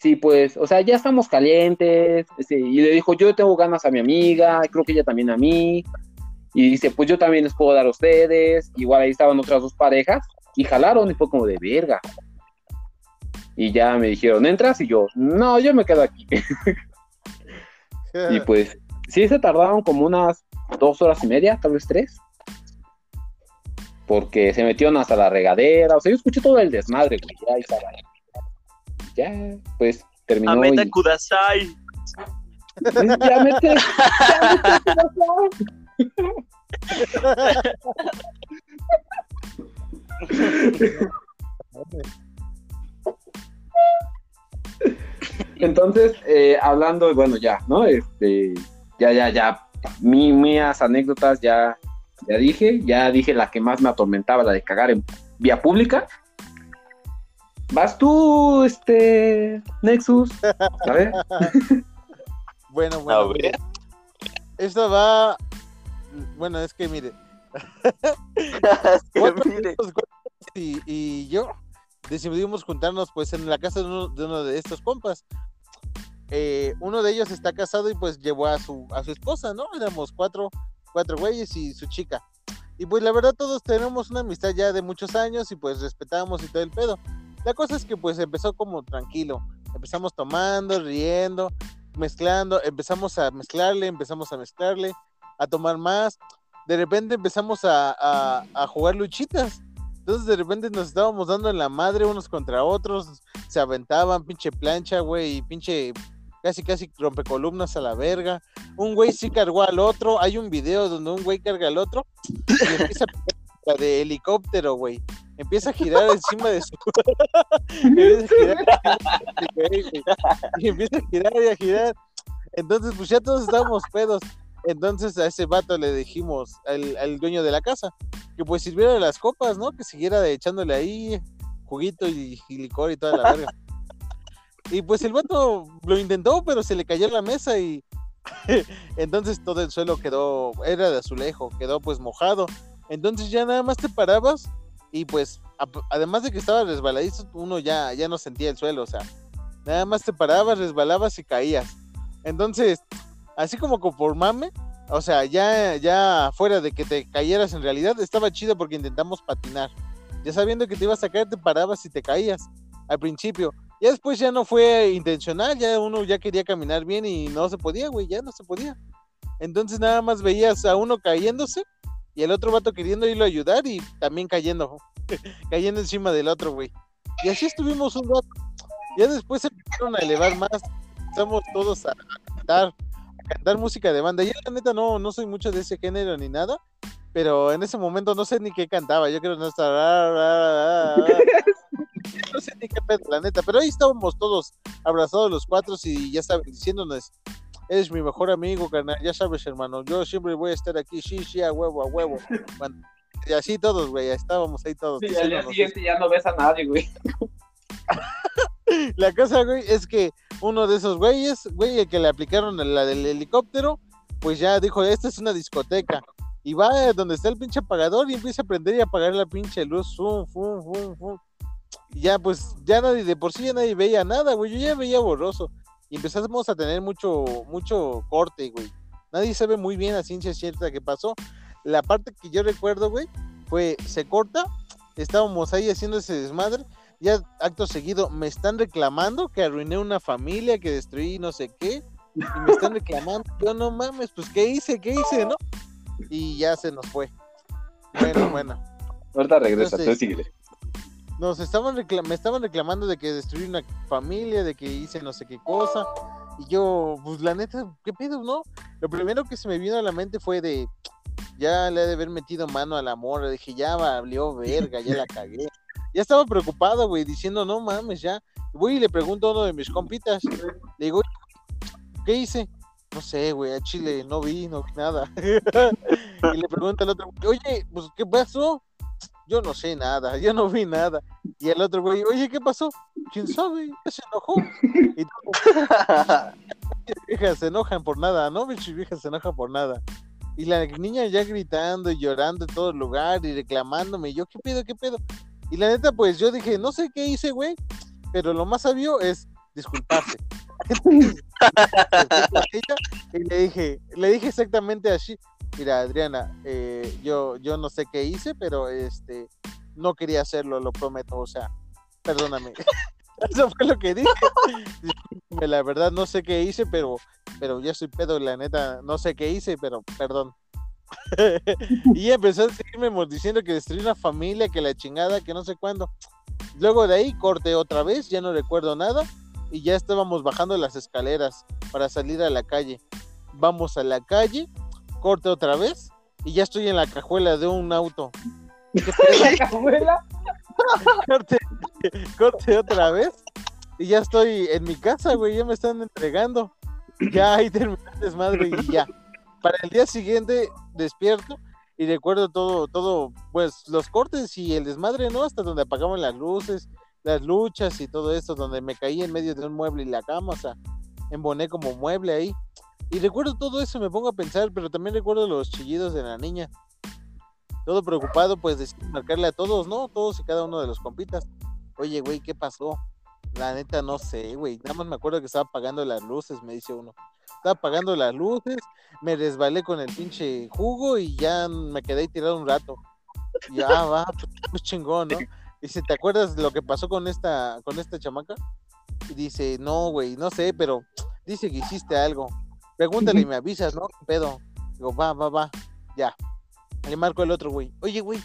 Sí, pues, o sea, ya estamos calientes, este, y le dijo, yo tengo ganas a mi amiga, creo que ella también a mí, y dice, pues yo también les puedo dar a ustedes, igual ahí estaban otras dos parejas, y jalaron, y fue como de verga. Y ya me dijeron, ¿entras? Y yo, no, yo me quedo aquí. Y pues, sí se tardaron como unas dos horas y media, tal vez tres. Porque se metieron hasta la regadera. O sea, yo escuché todo el desmadre, güey. Ya, estaba. Ya, pues terminó. Ameta y- Kudasai. Ya mete. ya mete- Entonces, eh, hablando, bueno, ya, ¿no? Este, ya, ya, ya, mi, mías anécdotas ya, ya dije, ya dije la que más me atormentaba, la de cagar en vía pública. Vas tú, este, Nexus, a ver. Bueno, A bueno. ver. mire. Esto va. Bueno, es que mire. Es que cuatro mire. y, y yo decidimos juntarnos pues en la casa de uno de, uno de estos compas. Eh, uno de ellos está casado y pues llevó a su, a su esposa, ¿no? Éramos cuatro, cuatro güeyes y su chica. Y pues la verdad todos tenemos una amistad ya de muchos años y pues respetamos y todo el pedo. La cosa es que pues empezó como tranquilo. Empezamos tomando, riendo, mezclando, empezamos a mezclarle, empezamos a mezclarle, a tomar más. De repente empezamos a, jugar luchitas. Entonces de repente nos estábamos dando en la madre unos contra otros, se aventaban, pinche plancha, güey, pinche casi casi rompecolumnas a la verga. Un güey sí cargó al otro, hay un video donde un güey carga al otro y empieza a de helicóptero, güey. Empieza a girar encima de su. empieza a girar y a girar a girar. Entonces, pues ya todos estábamos pedos. Entonces a ese vato le dijimos, al, dueño de la casa, que pues sirviera las copas, ¿no? Que siguiera echándole ahí juguito y, licor y toda la verga. Y pues el vato lo intentó, pero se le cayó la mesa y entonces todo el suelo quedó, era de azulejo, quedó pues mojado. Entonces ya nada más te parabas y pues además de que estaba resbaladizo, uno ya, ya no sentía el suelo, o sea, nada más te parabas, resbalabas y caías. Entonces, así como co- por mame, o sea, ya, ya fuera de que te cayeras en realidad, estaba chido porque intentamos patinar. Ya sabiendo que te ibas a caer, te parabas y te caías al principio. Ya después ya no fue intencional, ya uno ya quería caminar bien y no se podía, güey, ya no se podía. Entonces nada más veías a uno cayéndose y el otro vato queriendo irlo a ayudar y también cayendo, cayendo encima del otro, güey. Y así estuvimos un rato. Ya después se empezaron a elevar más, empezamos todos a cantar, a cantar música de banda. Yo la neta no, no soy mucho de ese género ni nada, pero en ese momento no sé ni qué cantaba, yo creo que no estaba... No sé ni qué pedo, la neta, pero ahí estábamos todos abrazados los cuatro y ya saben, diciéndonos, eres mi mejor amigo, carnal, ya sabes, hermano, yo siempre voy a estar aquí, sí, sí, a huevo, a huevo. Y así todos, güey, estábamos ahí todos. Sí, al día siguiente ya no ves a nadie, güey. La cosa, güey, es que uno de esos güeyes, güey, el que le aplicaron la del helicóptero, pues ya dijo, esta es una discoteca. Y va a donde está el pinche apagador y empieza a prender y apagar la pinche luz. Fum, fum, fum, fum. Y ya, pues, ya nadie, de por sí ya nadie veía nada, güey. Yo ya veía borroso. Y empezamos a tener mucho, mucho corte, güey. Nadie sabe muy bien a ciencia cierta qué pasó. La parte que yo recuerdo, güey, fue, se corta, estábamos ahí haciendo ese desmadre, ya acto seguido me están reclamando que arruiné una familia, que destruí no sé qué, y me están reclamando, yo no mames, pues qué hice, qué hice, ¿no? Y ya se nos fue. Bueno, bueno. Ahorita regresa, Entonces- tú síguele. Nos estaban me estaban reclamando de que destruí una familia, de que hice no sé qué cosa. Y yo, pues la neta, ¿qué pedo, no? Lo primero que se me vino a la mente fue de, ya le he de haber metido mano al amor. Le dije, ya valió verga, ya la cagué. Ya estaba preocupado, güey, diciendo, no mames, ya. Voy y le pregunto a uno de mis compitas. Le digo, ¿qué hice? No sé, güey, a Chile no vi, no vi nada. y le pregunto al otro, oye, pues, ¿qué pasó? Yo no sé nada, yo no vi nada. Y el otro güey, oye, ¿qué pasó? ¿Quién sabe? Se enojó. Y viejas se enojan por nada, ¿no? Mis viejas se enojan por nada. Y la niña ya gritando y llorando en todo el lugar y reclamándome. Y yo, ¿qué pedo, qué pedo? Y la neta, pues yo dije, no sé qué hice, güey, pero lo más sabio es disculparse. y le dije, le dije exactamente así, mira, Adriana, eh, yo, yo no sé qué hice, pero este, no quería hacerlo, lo prometo, o sea, perdóname. Eso fue lo que dije. La verdad no sé qué hice, pero, pero ya soy pedo, la neta, no sé qué hice, pero perdón. y empezó a seguirme diciendo que destruí una familia, que la chingada, que no sé cuándo. Luego de ahí corté otra vez, ya no recuerdo nada, y ya estábamos bajando las escaleras para salir a la calle. Vamos a la calle, corte otra vez, y ya estoy en la cajuela de un auto. ¿Qué pedo? corte, corte otra vez y ya estoy en mi casa, güey, ya me están entregando. Ya ahí terminé el desmadre y ya. Para el día siguiente despierto y recuerdo todo, todo, pues los cortes y el desmadre, ¿no? Hasta donde apagamos las luces, las luchas y todo eso, donde me caí en medio de un mueble y la cama, o sea, emboné como mueble ahí. Y recuerdo todo eso, me pongo a pensar, pero también recuerdo los chillidos de la niña. Todo preocupado, pues decidí marcarle a todos, ¿no? Todos y cada uno de los compitas. Oye, güey, ¿qué pasó? La neta no sé, güey. Nada más me acuerdo que estaba apagando las luces, me dice uno. Estaba apagando las luces, me resbalé con el pinche jugo y ya me quedé ahí tirado un rato. Ya va, pues chingón, ¿no? Dice, ¿te acuerdas lo que pasó con esta, con esta chamaca? Y dice, no, güey, no sé, pero dice que hiciste algo. Pregúntale y me avisas, ¿no? ¿Qué pedo? Digo, va, va, va, ya. Le marco al otro, güey. Oye, güey,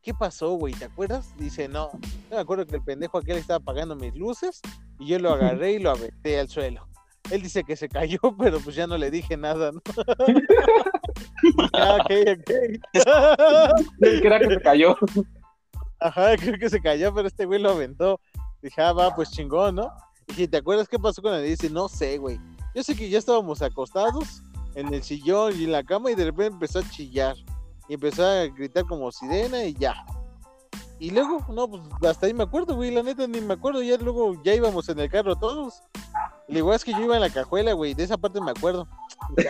¿qué pasó, güey? ¿Te acuerdas? Dice, no. Yo me acuerdo que el pendejo aquel estaba apagando mis luces y yo lo agarré y lo aventé al suelo. Él dice que se cayó, pero pues ya no le dije nada, ¿no? ah, ok, ok. Creo que se cayó. Ajá, creo que se cayó, pero este güey lo aventó. Dije, ah, va, pues chingón, ¿no? Dije, ¿te acuerdas qué pasó con él? Dice, no sé, güey. Yo sé que ya estábamos acostados en el sillón y en la cama y de repente empezó a chillar. Y empezó a gritar como sirena y ya. Y luego, no, pues hasta ahí me acuerdo, güey, la neta ni me acuerdo. Ya luego, ya íbamos en el carro todos. Le digo, "Ah, es que yo iba en la cajuela, güey, de esa parte me acuerdo.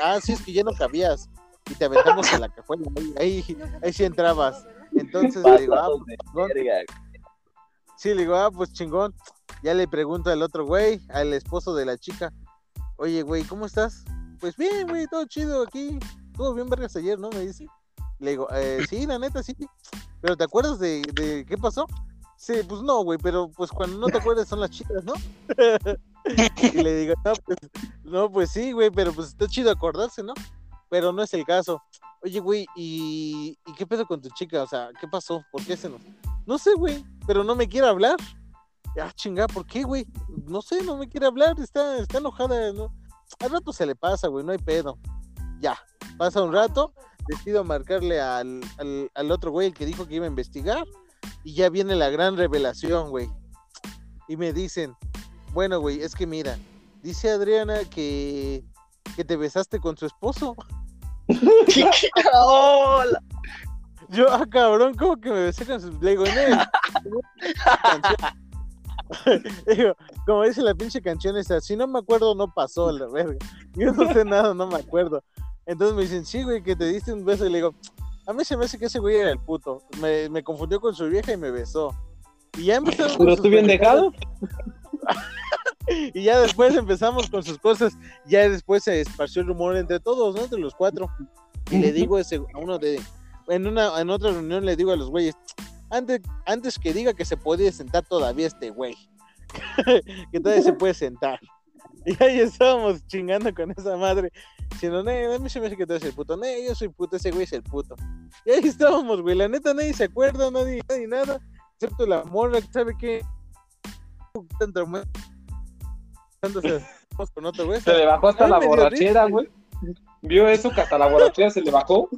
Ah, sí, es que ya no cabías. Y te aventamos en la cajuela, ahí, ahí, ahí sí entrabas. Entonces le digo, ah, pues, chingón. Sí, le digo, ah, pues chingón. Ya le pregunto al otro güey, al esposo de la chica. Oye, güey, ¿cómo estás? Pues bien, güey, todo chido aquí. Estuvo bien vergas ayer, ¿no? Me dice. Le digo, eh, sí, la neta, sí. Pero ¿te acuerdas de, de qué pasó? Sí, pues no, güey, pero pues cuando no te acuerdas son las chicas, ¿no? y le digo, no, pues, no, pues sí, güey, pero pues está chido acordarse, ¿no? Pero no es el caso. Oye, güey, ¿y, ¿y qué pedo con tu chica? O sea, ¿qué pasó? ¿Por qué se nos...? No sé, güey, pero no me quiere hablar. Ah, chinga, ¿por qué, güey? No sé, no me quiere hablar, está, está enojada, ¿no? Al rato se le pasa, güey, no hay pedo. Ya, pasa un rato, decido marcarle al, al, al otro güey, el que dijo que iba a investigar, y ya viene la gran revelación, güey. Y me dicen, bueno, güey, es que mira, dice Adriana que, que te besaste con su esposo. Hola. Yo, ah, cabrón, ¿cómo que me besé con su... Le digo, no, Digo, como dice la pinche canción esa, si no me acuerdo, no pasó, la verga. Yo no sé nada, no me acuerdo. Entonces me dicen, sí, güey, que te diste un beso. Y le digo, a mí se me hace que ese güey era el puto. Me, me confundió con su vieja y me besó. Y ya empezamos. Pero tú bien dejado. Y ya después empezamos con sus cosas. Ya después se esparció el rumor entre todos, ¿no? Entre los cuatro. Y le digo ese, a uno de. En, una, en otra reunión le digo a los güeyes. Antes, antes que diga que se puede sentar todavía este güey. que todavía se puede sentar. Y ahí estábamos chingando con esa madre. Diciendo, no, a mí se me hace que tú eres el puto. No, yo soy puto, ese güey es el puto. Y ahí estábamos, güey. La neta, nadie se acuerda, nadie, nadie nada. Excepto la morra, que ¿sabe vamos con otro güey. Se le bajó hasta la borrachera, güey. Vio eso que hasta la borrachera se le bajó.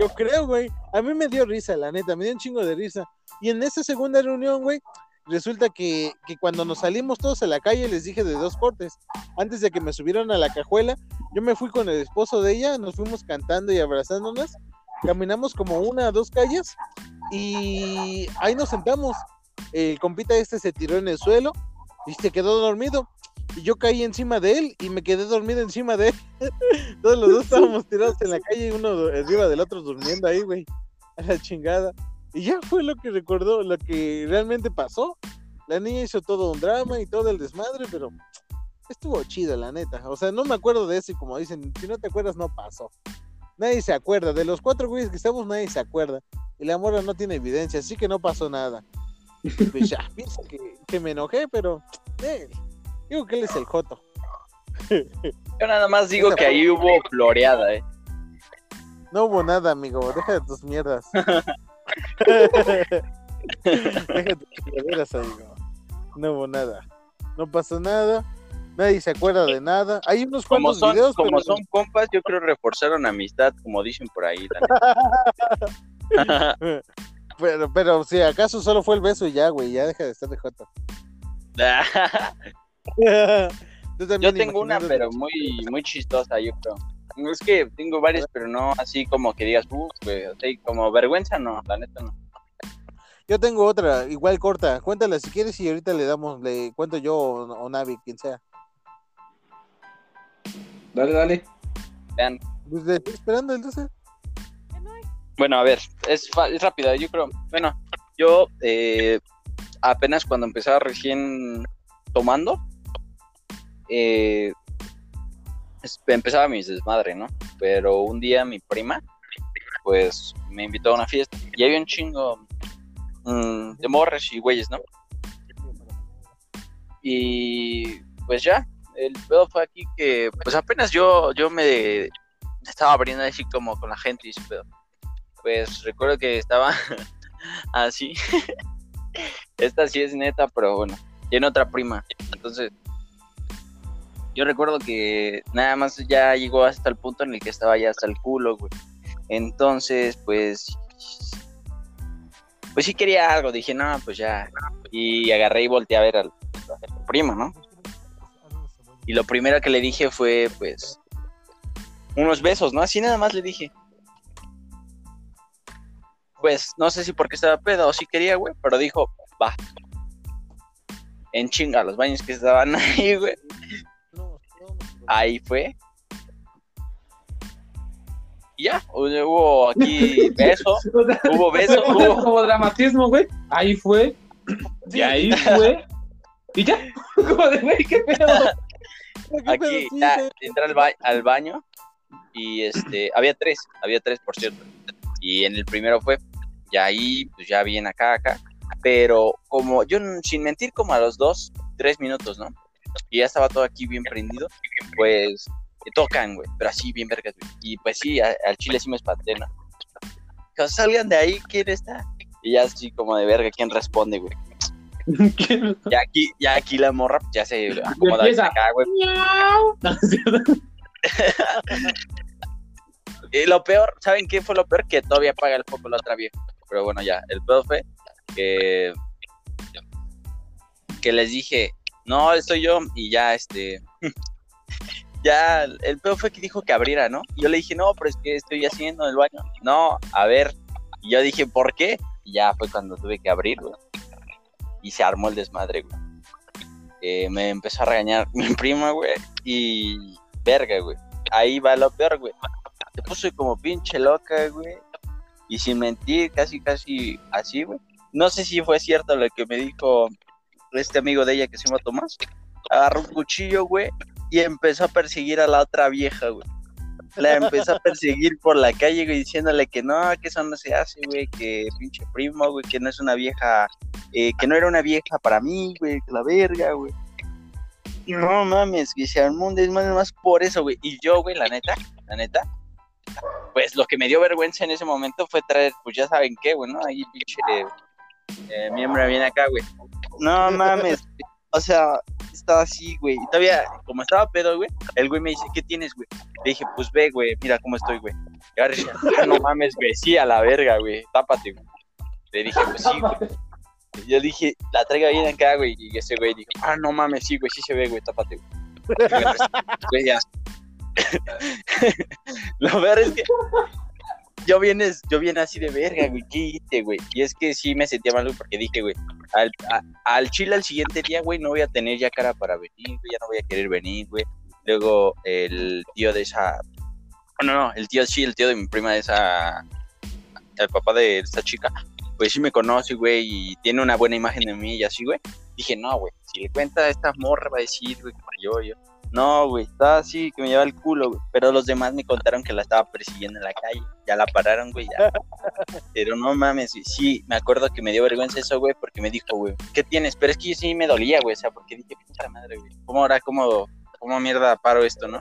Yo creo, güey. A mí me dio risa, la neta, me dio un chingo de risa. Y en esa segunda reunión, güey, resulta que, que cuando nos salimos todos a la calle, les dije de dos cortes. Antes de que me subieran a la cajuela, yo me fui con el esposo de ella, nos fuimos cantando y abrazándonos. Caminamos como una o dos calles y ahí nos sentamos. El compita este se tiró en el suelo y se quedó dormido. Y yo caí encima de él y me quedé dormido encima de él. Todos los dos estábamos tirados en la calle y uno arriba del otro durmiendo ahí, güey. A la chingada. Y ya fue lo que recordó, lo que realmente pasó. La niña hizo todo un drama y todo el desmadre, pero estuvo chido, la neta. O sea, no me acuerdo de eso y como dicen, si no te acuerdas, no pasó. Nadie se acuerda. De los cuatro güeyes que estamos, nadie se acuerda. Y la morra no tiene evidencia, así que no pasó nada. Pues ya, pienso que, que me enojé, pero eh, digo que él es el Joto. Yo nada más digo Esa que ahí hubo floreada, ¿eh? No hubo nada, amigo. Deja de tus mierdas. Deja tus chingaderas, amigo. No hubo nada. No pasó nada. Nadie se acuerda de nada. Hay unos Como cuantos son, videos, como pero son compas, yo creo reforzaron amistad, como dicen por ahí. pero, pero si acaso solo fue el beso y ya, güey. Ya deja de estar de joto. Yo tengo una, pero muy, muy chistosa, yo creo. Es que tengo varias, pero no así como que digas, o sea, como vergüenza, no, la neta no. Yo tengo otra, igual corta. Cuéntala si quieres y ahorita le damos, le cuento yo o, o Navi, quien sea. Dale, dale. Vean. Pues le estoy esperando entonces. Bueno, a ver, es, es rápida, yo creo. Bueno, yo eh, apenas cuando empezaba recién tomando, eh, empezaba mis desmadre, ¿no? Pero un día mi prima, pues, me invitó a una fiesta y había un chingo mm, de morras y güeyes, ¿no? Y pues ya, el pedo fue aquí que, pues apenas yo, yo me estaba abriendo así como con la gente y ese pedo pues recuerdo que estaba así. Esta sí es neta, pero bueno, tiene otra prima. Entonces, yo recuerdo que nada más ya llegó hasta el punto en el que estaba ya hasta el culo, güey. Entonces, pues, pues sí quería algo. Dije, no, pues ya. Y agarré y volteé a ver al, a la prima, ¿no? Y lo primero que le dije fue, pues, unos besos, ¿no? Así nada más le dije pues no sé si porque estaba pedo o si quería, güey, pero dijo, va. En chinga, los baños que estaban ahí, güey. Ahí fue. Y ya, hubo aquí beso, hubo beso, hubo... como dramatismo, güey. Ahí fue. Y ahí fue. Y ya. Como de, güey, qué pedo. Aquí ya entré al, ba- al baño y este, había tres, había tres, por cierto. Y en el primero fue, y ahí, pues ya bien acá, acá. Pero como, yo sin mentir, como a los dos, tres minutos, ¿no? Y ya estaba todo aquí bien prendido, pues tocan, güey, pero así bien vergas, güey. Y pues sí, a- al chile sí me espanté, ¿no? Que salgan de ahí, ¿quién está? Y ya así como de verga, ¿quién responde, güey? Ya aquí, ya aquí la morra ya se acomoda acá, güey. Y lo peor, ¿saben qué fue lo peor? Que todavía apaga el foco la otra vieja. Pero bueno, ya, el peor fue que, que les dije, no, soy yo, y ya, este, ya, el peor fue que dijo que abriera, ¿no? Y yo le dije, no, pero es que estoy haciendo el baño. No, a ver, y yo dije, ¿por qué? Y ya fue cuando tuve que abrir, güey. Y se armó el desmadre, güey. Eh, me empezó a regañar mi prima, güey, y verga, güey. Ahí va lo peor, güey se puso como pinche loca, güey. Y sin mentir, casi, casi así, güey. no sé si fue cierto lo que me dijo este amigo de ella que se llama Tomás. Agarró un cuchillo, güey, y empezó a perseguir a la otra vieja, güey. La empezó a perseguir por la calle, güey, diciéndole que no, que eso no se hace, güey, que pinche primo, güey, que no es una vieja, eh, que no era una vieja para mí, güey, que la verga, güey. No mames, que se armó un desmadre más por eso, güey. Y yo, güey, la neta, la neta, pues lo que me dio vergüenza en ese momento fue traer, pues ya saben qué, güey, ¿no? Ahí pinche eh, miembro viene acá, güey. No mames, o sea, estaba así, güey. Y todavía, como estaba pedo, güey, el güey me dice, ¿qué tienes, güey? Le dije, pues ve, güey, mira cómo estoy, güey. Y ahora ah, no mames, güey, sí, a la verga, güey, tápate, güey. Le dije, pues sí, güey. Yo dije, la traiga bien acá, güey. Y ese güey dijo, ah, no mames, sí, güey, sí se ve, güey, tápate, güey. Güey, ya. Lo peor es que yo viene, yo viene así de verga, güey, ¿qué hice, güey? Y es que sí me sentía mal, güey, porque dije, güey, al, al Chile al siguiente día, güey, no voy a tener ya cara para venir, güey, ya no voy a querer venir, güey. Luego el tío de esa, no, no, el tío sí, el tío de mi prima de esa, el papá de esta chica, pues sí me conoce, güey, y tiene una buena imagen de mí y así, güey. Dije, no, güey, si le cuenta a esta morra va a decir, güey, yo, yo. No, güey, estaba así, que me lleva el culo, güey. Pero los demás me contaron que la estaba persiguiendo en la calle. Ya la pararon, güey, ya. Pero no mames, güey. Sí, me acuerdo que me dio vergüenza eso, güey, porque me dijo, güey, ¿qué tienes? Pero es que yo sí me dolía, güey. O sea, porque dije, pinche madre, güey. ¿Cómo ahora, cómo, cómo mierda paro esto, no?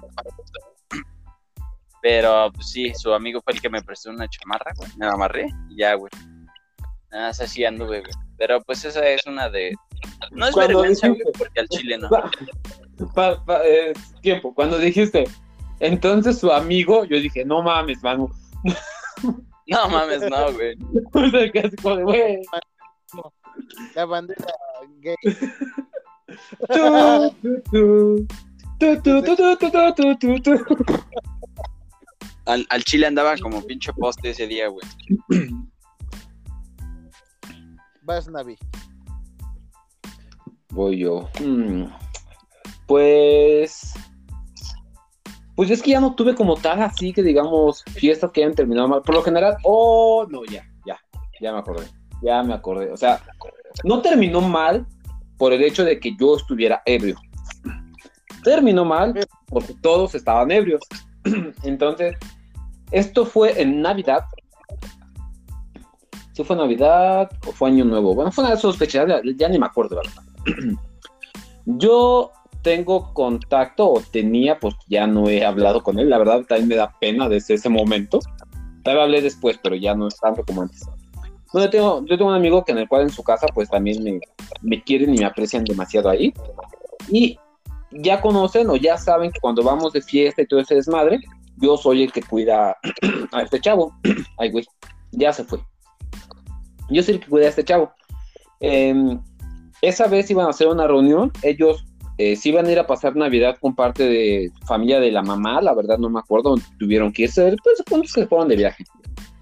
Pero, pues sí, su amigo fue el que me prestó una chamarra, güey. Me la amarré y ya, güey. Nada, así anduve, güey. Pero pues esa es una de. No es vergüenza, güey, porque al chile no pa, eh, tiempo, cuando dijiste, entonces su amigo, yo dije, no mames, mano. No mames, no, güey. o sea, casi como güey. La bandera gay. Al, al chile andaba como pinche poste ese día, güey. Vas, Navi. Voy yo. Mm. Pues. Pues es que ya no tuve como tal así que digamos fiestas que hayan terminado mal. Por lo general, oh, no, ya, ya, ya me acordé. Ya me acordé. O sea, no terminó mal por el hecho de que yo estuviera ebrio. Terminó mal porque todos estaban ebrios. Entonces, esto fue en Navidad. Si fue Navidad o fue Año Nuevo. Bueno, fue una de esas fechas, ya, ya ni me acuerdo, ¿verdad? Yo tengo contacto o tenía, pues ya no he hablado con él. La verdad también me da pena desde ese momento. Tal vez hablé después, pero ya no es tanto como antes. Bueno, yo tengo, yo tengo un amigo que en el cual en su casa pues también me, me quieren y me aprecian demasiado ahí. Y ya conocen o ya saben que cuando vamos de fiesta y todo ese desmadre, yo soy el que cuida a este chavo. Ay, güey, ya se fue. Yo soy el que cuida a este chavo. Em, esa vez iban a hacer una reunión, ellos eh, si iban a ir a pasar Navidad con parte de familia de la mamá, la verdad no me acuerdo, tuvieron que irse, pues cuántos que fueron de viaje.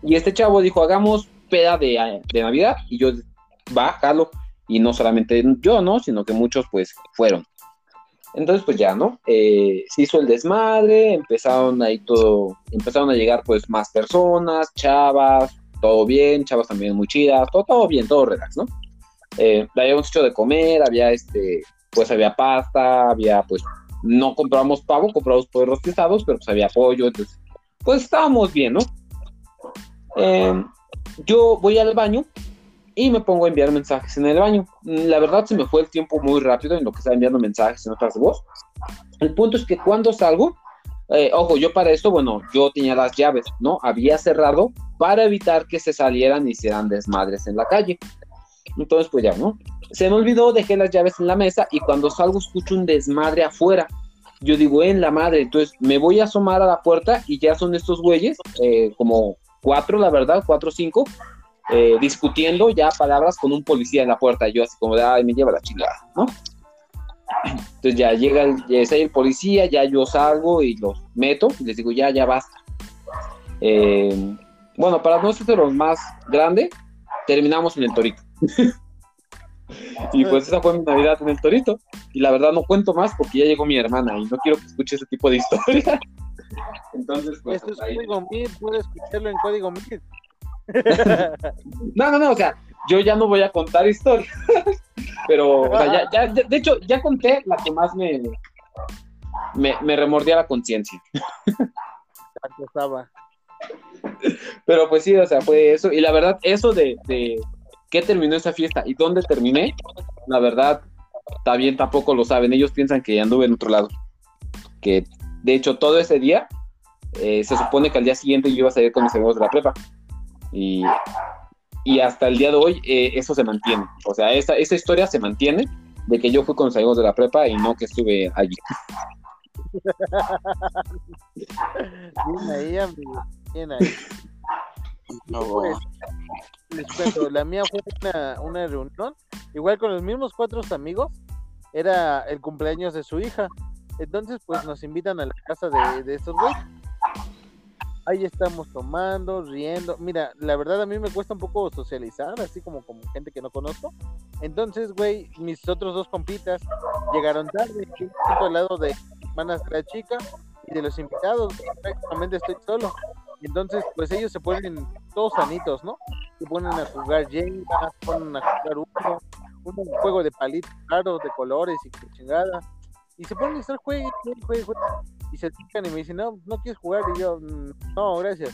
Y este chavo dijo, hagamos peda de, de Navidad, y yo, bájalo, y no solamente yo, ¿no? Sino que muchos pues fueron. Entonces, pues ya, ¿no? Eh, se hizo el desmadre, empezaron ahí todo, empezaron a llegar pues más personas, chavas, todo bien, chavas también muy chidas, todo, todo bien, todo relax, ¿no? Eh, habíamos hecho de comer, había este, pues había pasta, había pues, no compramos pavo, compramos pollos rostizados, pero pues había pollo, entonces, pues estábamos bien, ¿no? Em, yo voy al baño y me pongo a enviar mensajes en el baño. La verdad se me fue el tiempo muy rápido en lo que estaba enviando mensajes en otras voz. El punto es que cuando salgo, eh, ojo, yo para esto, bueno, yo tenía las llaves, ¿no? Había cerrado para evitar que se salieran y hicieran desmadres en la calle. Entonces, pues ya, ¿no? Se me olvidó, dejé las llaves en la mesa y cuando salgo escucho un desmadre afuera. Yo digo, en la madre, entonces me voy a asomar a la puerta y ya son estos güeyes, eh, como cuatro, la verdad, cuatro o cinco, eh, discutiendo ya palabras con un policía en la puerta. Yo así como de, ay, me lleva la chingada, ¿no? Entonces ya llega el, el policía, ya yo salgo y los meto y les digo, ya, ya basta. Eh, bueno, para no ser los más grande, terminamos en el torito. Y pues esa fue mi Navidad en el Torito. Y la verdad no cuento más porque ya llegó mi hermana y no quiero que escuche ese tipo de historias. Entonces, pues. Esto es código MIT, puede escucharlo en código MIT. no, no, no, o sea, yo ya no voy a contar historias. Pero, o sea, ya, ya, de hecho, ya conté la que más me, me, me remordía la conciencia. Pero pues sí, o sea, fue eso. Y la verdad, eso de, de qué terminó esa fiesta y dónde terminé, la verdad, también tampoco lo saben. Ellos piensan que anduve en otro lado. Que de hecho, todo ese día eh, se supone que al día siguiente yo iba a salir con mis amigos de la prepa. Y, hasta el día de hoy eh, eso se mantiene. O sea, esa, historia se mantiene de que yo fui con mis amigos de la prepa y no que estuve allí. Bien ahí, amigo. Bien ahí. No, Pues, la mía fue una, una reunión, igual con los mismos cuatro amigos, era el cumpleaños de su hija. Entonces, pues nos invitan a la casa de, estos güeyes. Ahí estamos tomando, riendo. Mira, la verdad a mí me cuesta un poco socializar, así como con gente que no conozco. Entonces, güey, mis otros dos compitas llegaron tarde. Siento al lado de hermanas de la chica y de los invitados. Prácticamente estoy solo. Entonces, pues ellos se ponen todos sanitos, ¿no? Se ponen a jugar Jenga, ponen a jugar uno, un juego de palitos claros, de colores y que chingada. Y se ponen a estar juegue, juegue, juegue. Y se pican y me dicen, no, no quieres jugar. Y yo, "Mm, no, gracias.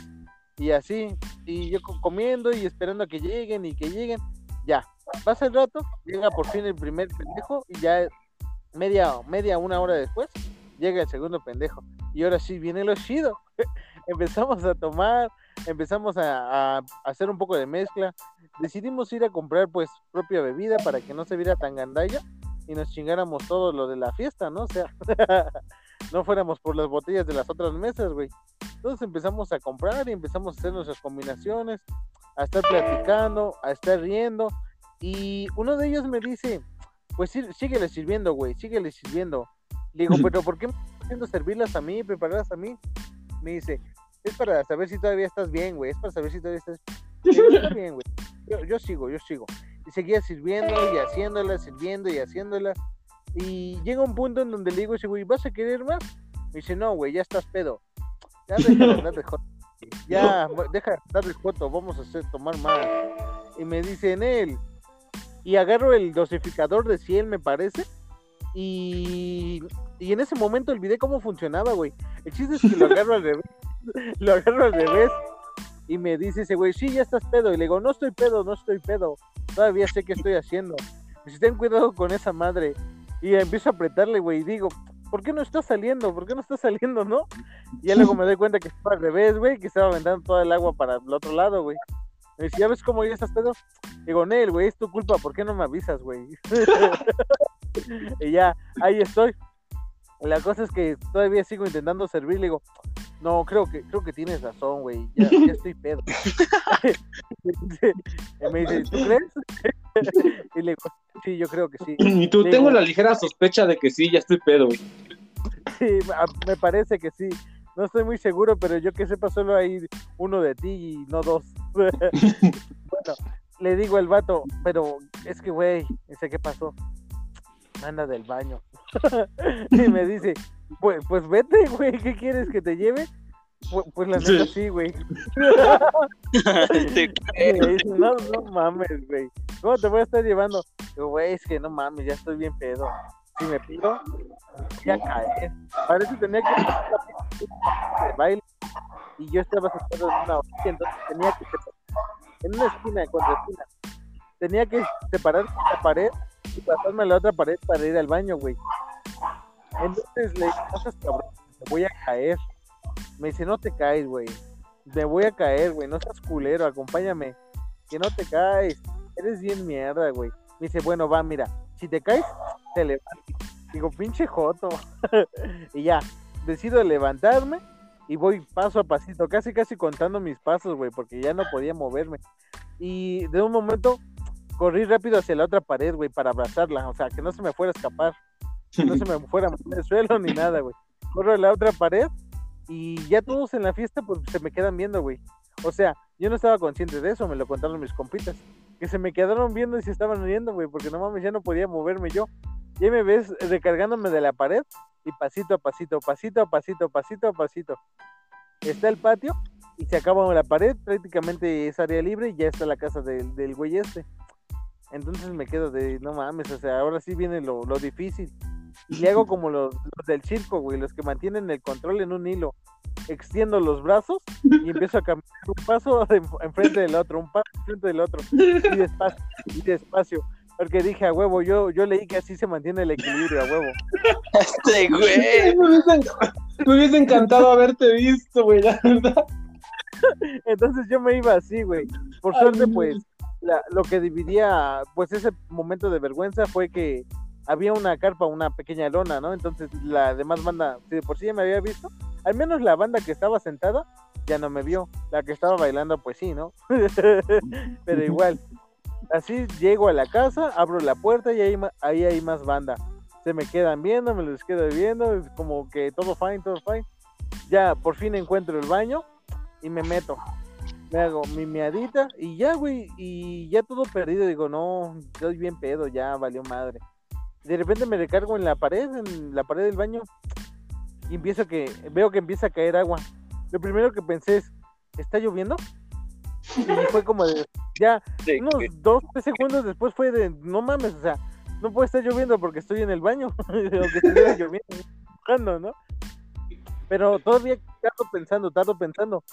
Y así, y yo co- comiendo y esperando a que lleguen y que lleguen. Ya, pasa el rato, llega por fin el primer pendejo y ya media, media, una hora después, llega el segundo pendejo. Y ahora sí viene lo chido. empezamos a tomar, empezamos a, a hacer un poco de mezcla. Decidimos ir a comprar pues propia bebida para que no se viera tan gandalla y nos chingáramos todo lo de la fiesta, ¿no? O sea, no fuéramos por las botellas de las otras mesas, güey. Entonces empezamos a comprar y empezamos a hacer nuestras combinaciones, a estar platicando, a estar riendo. Y uno de ellos me dice, pues sí, síguele sirviendo, güey, síguele sirviendo. Le digo, pero ¿por qué me estás haciendo servirlas a mí, prepararlas a mí? Me dice, es para saber si todavía estás bien, güey, es para saber si todavía estás Le digo, "Está bien, güey. Yo, yo sigo, yo sigo. Y seguía sirviendo y haciéndolas, sirviendo y haciéndolas. Y llega un punto en donde le digo, ese güey, ¿vas a querer más? Me dice, no, güey, ya estás pedo. Ya deja de joto. Ya, deja de andar de joto, vamos a hacer, tomar más. Y me dice, en él. Y agarro el dosificador de 100, me parece. Y, y en ese momento olvidé cómo funcionaba, güey. El chiste es que lo agarro al revés. Lo agarro al revés. Y me dice ese güey, sí, ya estás pedo. Y le digo, no estoy pedo, no estoy pedo. Todavía sé qué estoy haciendo. Dice, ten cuidado con esa madre. Y empiezo a apretarle, güey. Y digo, ¿por qué no está saliendo? ¿Por qué no está saliendo, no? Y ya luego me doy cuenta que estaba al revés, güey. Que estaba aventando toda el agua para el otro lado, güey. Me dice, ¿ya ves cómo ya estás pedo? Digo, Nel, güey, es tu culpa. ¿Por qué no me avisas, güey? y ya, ahí estoy. La cosa es que todavía sigo intentando servir. Le digo, no, creo que, creo que tienes razón, güey. Ya, ya estoy pedo. y me dice, ¿tú crees? y le digo, sí, yo creo que sí. Y tú, tengo la ligera sospecha de que sí, ya estoy pedo. güey. Sí, me parece que sí. No estoy muy seguro, pero yo que sepa solo hay uno de ti y no dos. bueno, le digo al vato, pero es que, güey, dice, ¿qué pasó? Anda del baño. y me dice, pues, pues vete, güey, ¿qué quieres que te lleve? Pues, pues la neta sí, güey. No, no mames, güey. ¿Cómo te voy a estar llevando? Digo, güey, es que no mames, ya estoy bien pedo. Si me pido, ya caer. Parece que tenía que de baile y yo estaba sentado en una orilla, entonces tenía que en una esquina contra esquina. Tenía que separar la pared y pasarme a la otra pared para ir al baño, güey. Entonces le dije, no cabrón, me voy a caer. Me dice, no te caes, güey. Me voy a caer, güey. No seas culero, acompáñame. Que no te caes. Eres bien mierda, güey. Me dice, bueno, va, mira. Si te caes, te levantas. Digo, pinche joto. y ya, decido levantarme y voy paso a pasito, casi casi contando mis pasos, güey, porque ya no podía moverme. Y de un momento corrí rápido hacia la otra pared, güey, para abrazarla, o sea, que no se me fuera a escapar, no se me fuera a el suelo ni nada, güey. Corro a la otra pared y ya todos en la fiesta pues se me quedan viendo, güey. O sea, yo no estaba consciente de eso, me lo contaron mis compitas. Que se me quedaron viendo y se estaban riendo, güey, porque no mames, ya no podía moverme yo. Ya me ves recargándome de la pared y pasito a pasito, pasito a pasito, pasito a pasito. Está el patio y se acaba la pared, prácticamente es área libre y ya está la casa del, del güey este. Entonces me quedo de, no mames, o sea, ahora sí viene lo, lo difícil. Y le hago como los, los del circo, güey, los que mantienen el control en un hilo. Extiendo los brazos y empiezo a caminar un paso en- enfrente del otro, un paso enfrente del otro. Y despacio, y despacio. Porque dije, a huevo, yo, yo leí que así se mantiene el equilibrio, a huevo. Este Me güey. hubiese, enc- me hubiese encantado haberte visto, güey, la verdad. Entonces yo me iba así, güey. Por Ay, suerte, pues, la- lo que dividía, pues, ese momento de vergüenza fue que había una carpa, una pequeña lona, ¿no? Entonces la demás banda, si de por sí ya me había visto, al menos la banda que estaba sentada ya no me vio. La que estaba bailando, pues sí, ¿no? Pero igual. Así llego a la casa, abro la puerta y ahí, ahí hay más banda. Se me quedan viendo, me los quedo viendo, es como que todo fine, todo fine. Ya por fin encuentro el baño y me meto. Me hago mi meadita y ya, güey, y ya todo perdido. Digo, no, estoy bien pedo, ya valió madre. De repente me recargo en la pared, en la pared del baño, y empiezo que, veo que empieza a caer agua. Lo primero que pensé es, ¿está lloviendo? Y fue como de, ya, De unos que- dos, tres segundos después fue de, no mames, o sea, no puede estar lloviendo porque estoy en el baño, aunque estuviera lloviendo, ¿no? Pero todavía tardo pensando, tardo pensando,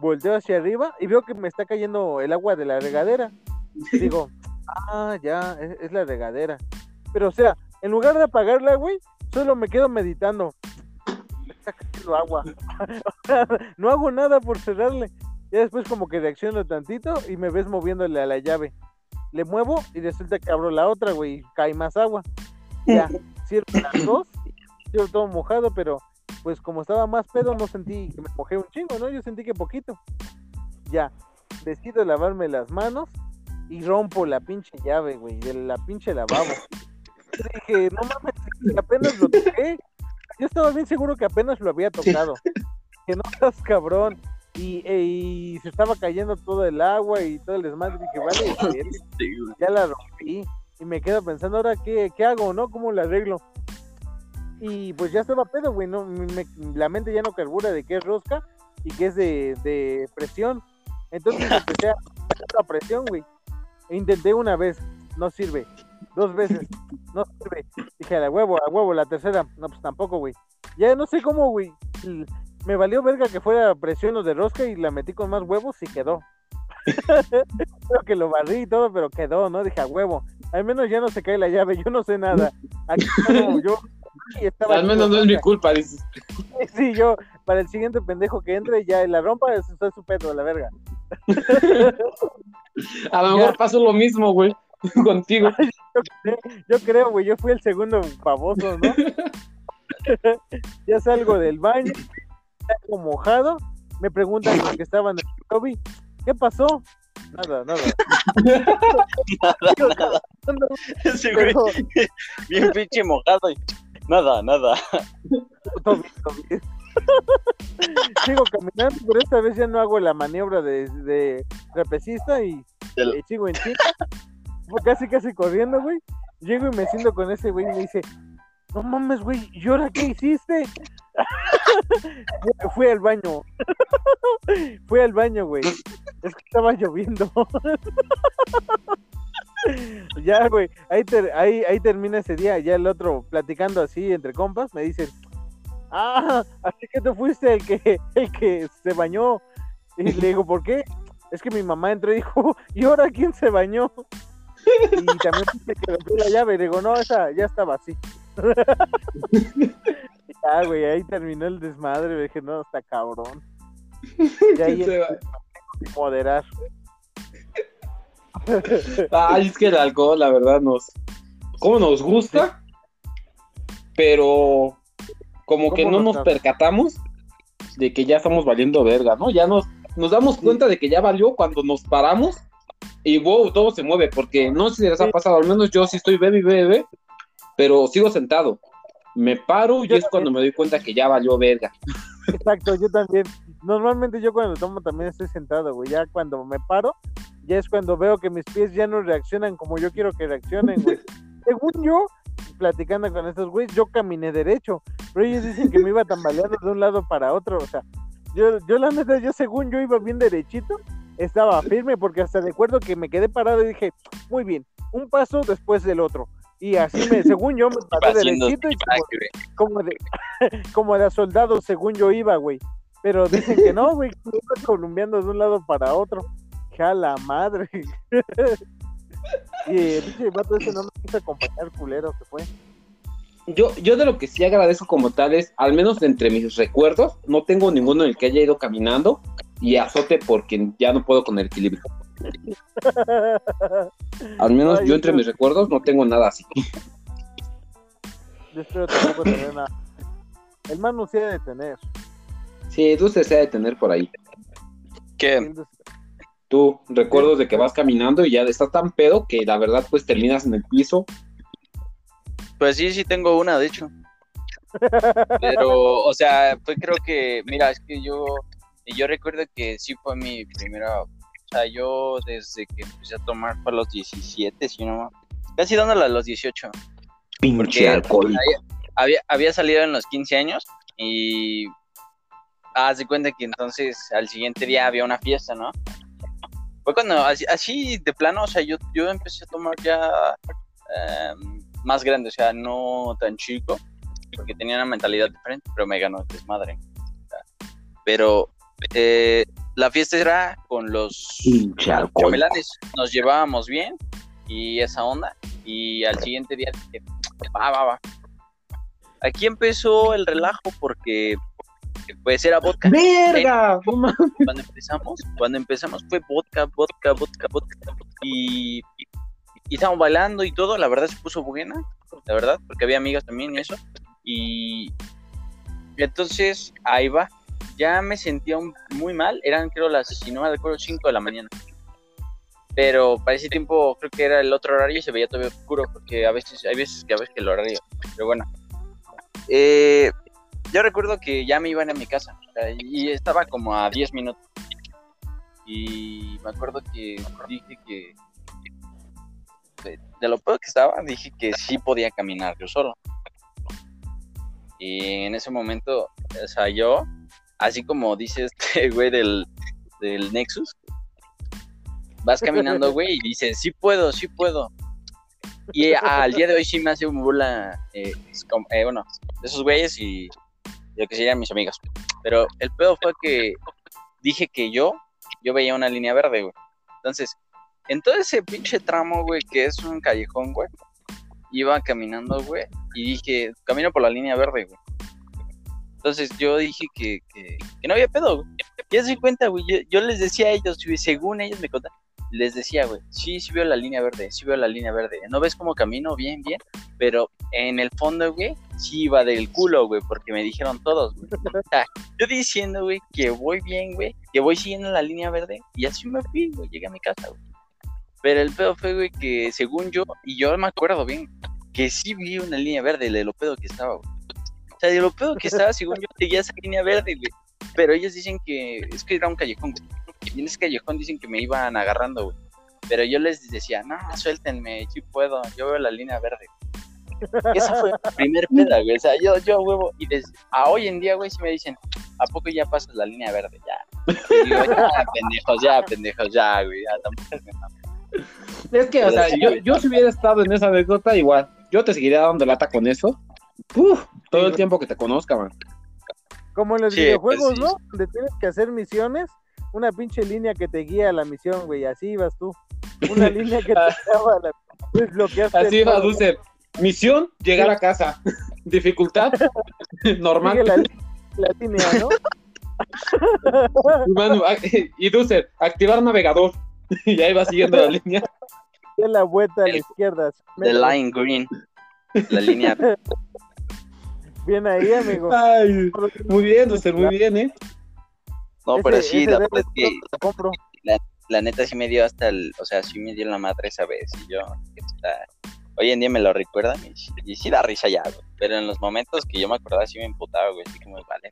volteo hacia arriba y veo que me está cayendo el agua de la regadera. Digo, ah, ya, es, es la regadera. Pero o sea, en lugar de apagarla, güey, solo me quedo meditando. Me está cayendo agua. No hago nada por cerrarle. Ya después como que reacciono tantito y me ves moviéndole a la llave. Le muevo y resulta que abro la otra, güey, y cae más agua. Ya, cierro las dos, yo todo mojado, pero pues como estaba más pedo no sentí que me mojé un chingo, ¿no? Yo sentí que poquito. Ya, decido lavarme las manos y rompo la pinche llave, güey, de la pinche lavabo. Dije, no mames, apenas lo toqué. Yo estaba bien seguro que apenas lo había tocado. Que no estás cabrón. Y, e- y se estaba cayendo todo el agua y todo el desmadre. Dije, vale, ya la rompí. Y me quedo pensando, ahora, ¿qué, qué hago, no? ¿Cómo la arreglo? Y pues ya estaba pedo, güey. No, me- la mente ya no carbura de que es rosca y que es de, de presión. Entonces empecé a hacer la presión, güey. E intenté una vez, no sirve. Dos veces, no sirve. Dije, a huevo, a huevo, la tercera, no, pues tampoco, güey. Ya no sé cómo, güey. Me valió verga que fuera presión o de rosca y la metí con más huevos y quedó. Creo que lo barrí y todo, pero quedó, ¿no? Dije, a huevo. Al menos ya no se cae la llave, yo no sé nada. Aquí estaba yo. estaba Al menos no es mi culpa, dices. Sí, yo, para el siguiente pendejo que entre, ya la rompa, eso está su pedo, la verga. A lo mejor pasó lo mismo, güey, contigo. Yo creo, güey, yo fui el segundo baboso, ¿no? ya salgo del baño, salgo mojado, me preguntan los que estaban en el lobby, ¿qué pasó? Nada, nada. Nada, nada. Ese güey, Pero, bien pinche mojado. y Nada, nada. todo bien, todo bien. Sigo caminando, pero esta vez ya no hago la maniobra de, de trapecista y eh, sigo en chinga. Casi, casi corriendo, güey. Llego y me siento con ese güey y me dice, no mames, güey, ¿y ahora qué hiciste? Fui- al baño. Fui al baño, güey. Es que estaba lloviendo. ya, güey, ahí, ahí, ahí termina ese día. Ya el otro, platicando así entre compas, me dicen, ah, así que tú fuiste el que, el que se bañó. Y le digo, ¿por qué? Es que mi mamá entró y dijo, ¿y ahora quién se bañó? Y también dice que rompió la llave. Y digo, no, esa ya estaba así. ya, güey, ahí terminó el desmadre. Dije, no, está cabrón. Y ahí Se va. moderar. Ay, es que el alcohol, la verdad, nos. ¿Cómo nos gusta? Pero. Como que ¿Cómo no nos percatamos de que ya estamos valiendo verga, ¿no? Ya nos, nos damos cuenta de que ya valió cuando nos paramos y wow, todo se mueve. Porque no sé si les ha pasado, al menos yo sí estoy bebé y bebé, pero sigo sentado. Me paro y Yo es cuando me doy cuenta que ya valió verga. Exacto, yo también. Normalmente yo cuando tomo también estoy sentado, güey. Ya cuando me paro, ya es cuando veo que mis pies ya no reaccionan como yo quiero que reaccionen, güey. Según yo, platicando con estos güeyes, yo caminé derecho, pero ellos dicen que me iba tambaleando de un lado para otro, o sea, Yo, yo la neta, yo según yo iba bien derechito, estaba firme porque hasta recuerdo que me quedé parado y dije, muy bien, un paso después del otro. Y así me, según yo me paré derechito y como, como de, como de soldado según yo iba, güey. Pero dicen que no, güey, que iba columpiando de un lado para otro. ¡Jala madre! y el pinche vato ese no me quiso acompañar culero que fue. Yo, yo de lo que sí agradezco como tal es, al menos de entre mis recuerdos, no tengo ninguno en el que haya ido caminando y azote porque ya no puedo con el equilibrio. Al menos Ay, yo entre mis recuerdos no tengo nada así. Yo espero tampoco tener nada. El man no se ha de tener. Sí, tú se ha de tener por ahí. ¿Qué? Tú, recuerdos de que vas caminando y ya estás tan pedo que la verdad pues terminas en el piso. Pues sí, sí tengo una, de hecho. Pero, o sea, pues creo que, mira, es que yo, yo recuerdo que sí fue mi primera, o sea, yo desde que empecé a tomar fue a los 17, si no, casi dándole a los 18. Pinche Porque alcohólico. había, había salido en los 15 años y haz de cuenta que entonces al siguiente día había una fiesta, ¿no? Fue cuando así, así de plano, o sea, yo, yo empecé a tomar ya em, más grande, o sea, no tan chico, porque tenía una mentalidad diferente, pero me ganó el desmadre. Pero eh, la fiesta era con los chambelanes, nos llevábamos bien y esa onda, y al siguiente día dije, va, va, va. Aquí empezó el relajo porque pues era vodka. ¡Verga! Cuando empezamos, cuando empezamos fue vodka, vodka, vodka, vodka. Y, y estábamos bailando y todo, la verdad se puso buena, la verdad, porque había amigas también y eso. Y entonces ahí va. Ya me sentía muy mal, eran creo las, si no me recuerdo, 5 de la mañana. Pero para ese tiempo creo que era el otro horario y se veía todavía oscuro, porque a veces, hay veces que a veces que el horario. Pero bueno. Eh, yo recuerdo que ya me iban a mi casa y estaba como a 10 minutos. Y me acuerdo que dije que de, de lo peor que estaba, dije que sí podía caminar yo solo. Y en ese momento, o sea, yo, así como dice este güey del, del Nexus, vas caminando, güey, y dices, sí puedo, sí puedo. Y al día de hoy sí me hace un burla, eh, eh, bueno, de esos güeyes y lo que serían mis amigos. Pero el pedo fue que dije que yo, yo veía una línea verde, güey. Entonces, en todo ese pinche tramo, güey, que es un callejón, güey, iba caminando, güey, y dije, camino por la línea verde, güey. Entonces yo dije que, que, que no había pedo, güey. Ya se cuenta, güey, yo, yo les decía a ellos, güey, según ellos me contaban, les decía, güey, sí, sí veo la línea verde, sí veo la línea verde. ¿No ves cómo camino? Bien, bien. Pero en el fondo, güey, sí iba del culo, güey, porque me dijeron todos, güey. O sea, yo diciendo, güey, que voy bien, güey, que voy siguiendo la línea verde, y así me fui, güey, llegué a mi casa, güey. Pero el pedo fue, güey, que según yo, y yo me acuerdo bien, que sí vi una línea verde de lo pedo que estaba, güey. Sea, de lo pedo que estaba, según yo, seguía esa línea verde, güey. Pero ellos dicen que es que era un callejón, güey. Y en ese callejón dicen que me iban agarrando, güey. Pero yo les decía, no, suéltenme, sí puedo, yo veo la línea verde. Esa fue mi primer peda, güey. O sea, yo, yo, huevo. Y desde a hoy en día, güey, si me dicen, ¿a poco ya pasas la línea verde? Ya. Y digo, ya, pendejos, ya, pendejos, ya, güey. Ya, tampoco. Es que, o sea, yo, yo si hubiera estado en esa anécdota, igual, yo te seguiría dando lata con eso. Uf, todo el tiempo que te conozca, man. Como en los Sí, videojuegos, pues sí. ¿no? Donde tienes que hacer misiones, una pinche línea que te guía a la misión, güey, así ibas tú. Una línea que te daba la... desbloqueaste Así va. Dulce. Misión, llegar a casa. Dificultad, normal. Sigue la, línea, ¿no? Y, Manu, ah, y Dulce, activar navegador. Y ahí va siguiendo la línea. De la vuelta a la izquierda. The line green. La línea. Bien ahí, amigo. Ay, muy bien, Dulce, muy bien, ¿eh? No, Ese- pero sí, ese la verdad es que lo compro. la neta sí me dio hasta el, o sea, sí me dio la madre esa vez y yo, sea, hoy en día me lo recuerdan y, y sí da risa ya, güey, pero en los momentos que yo me acordaba sí me emputaba, güey, así como, vale,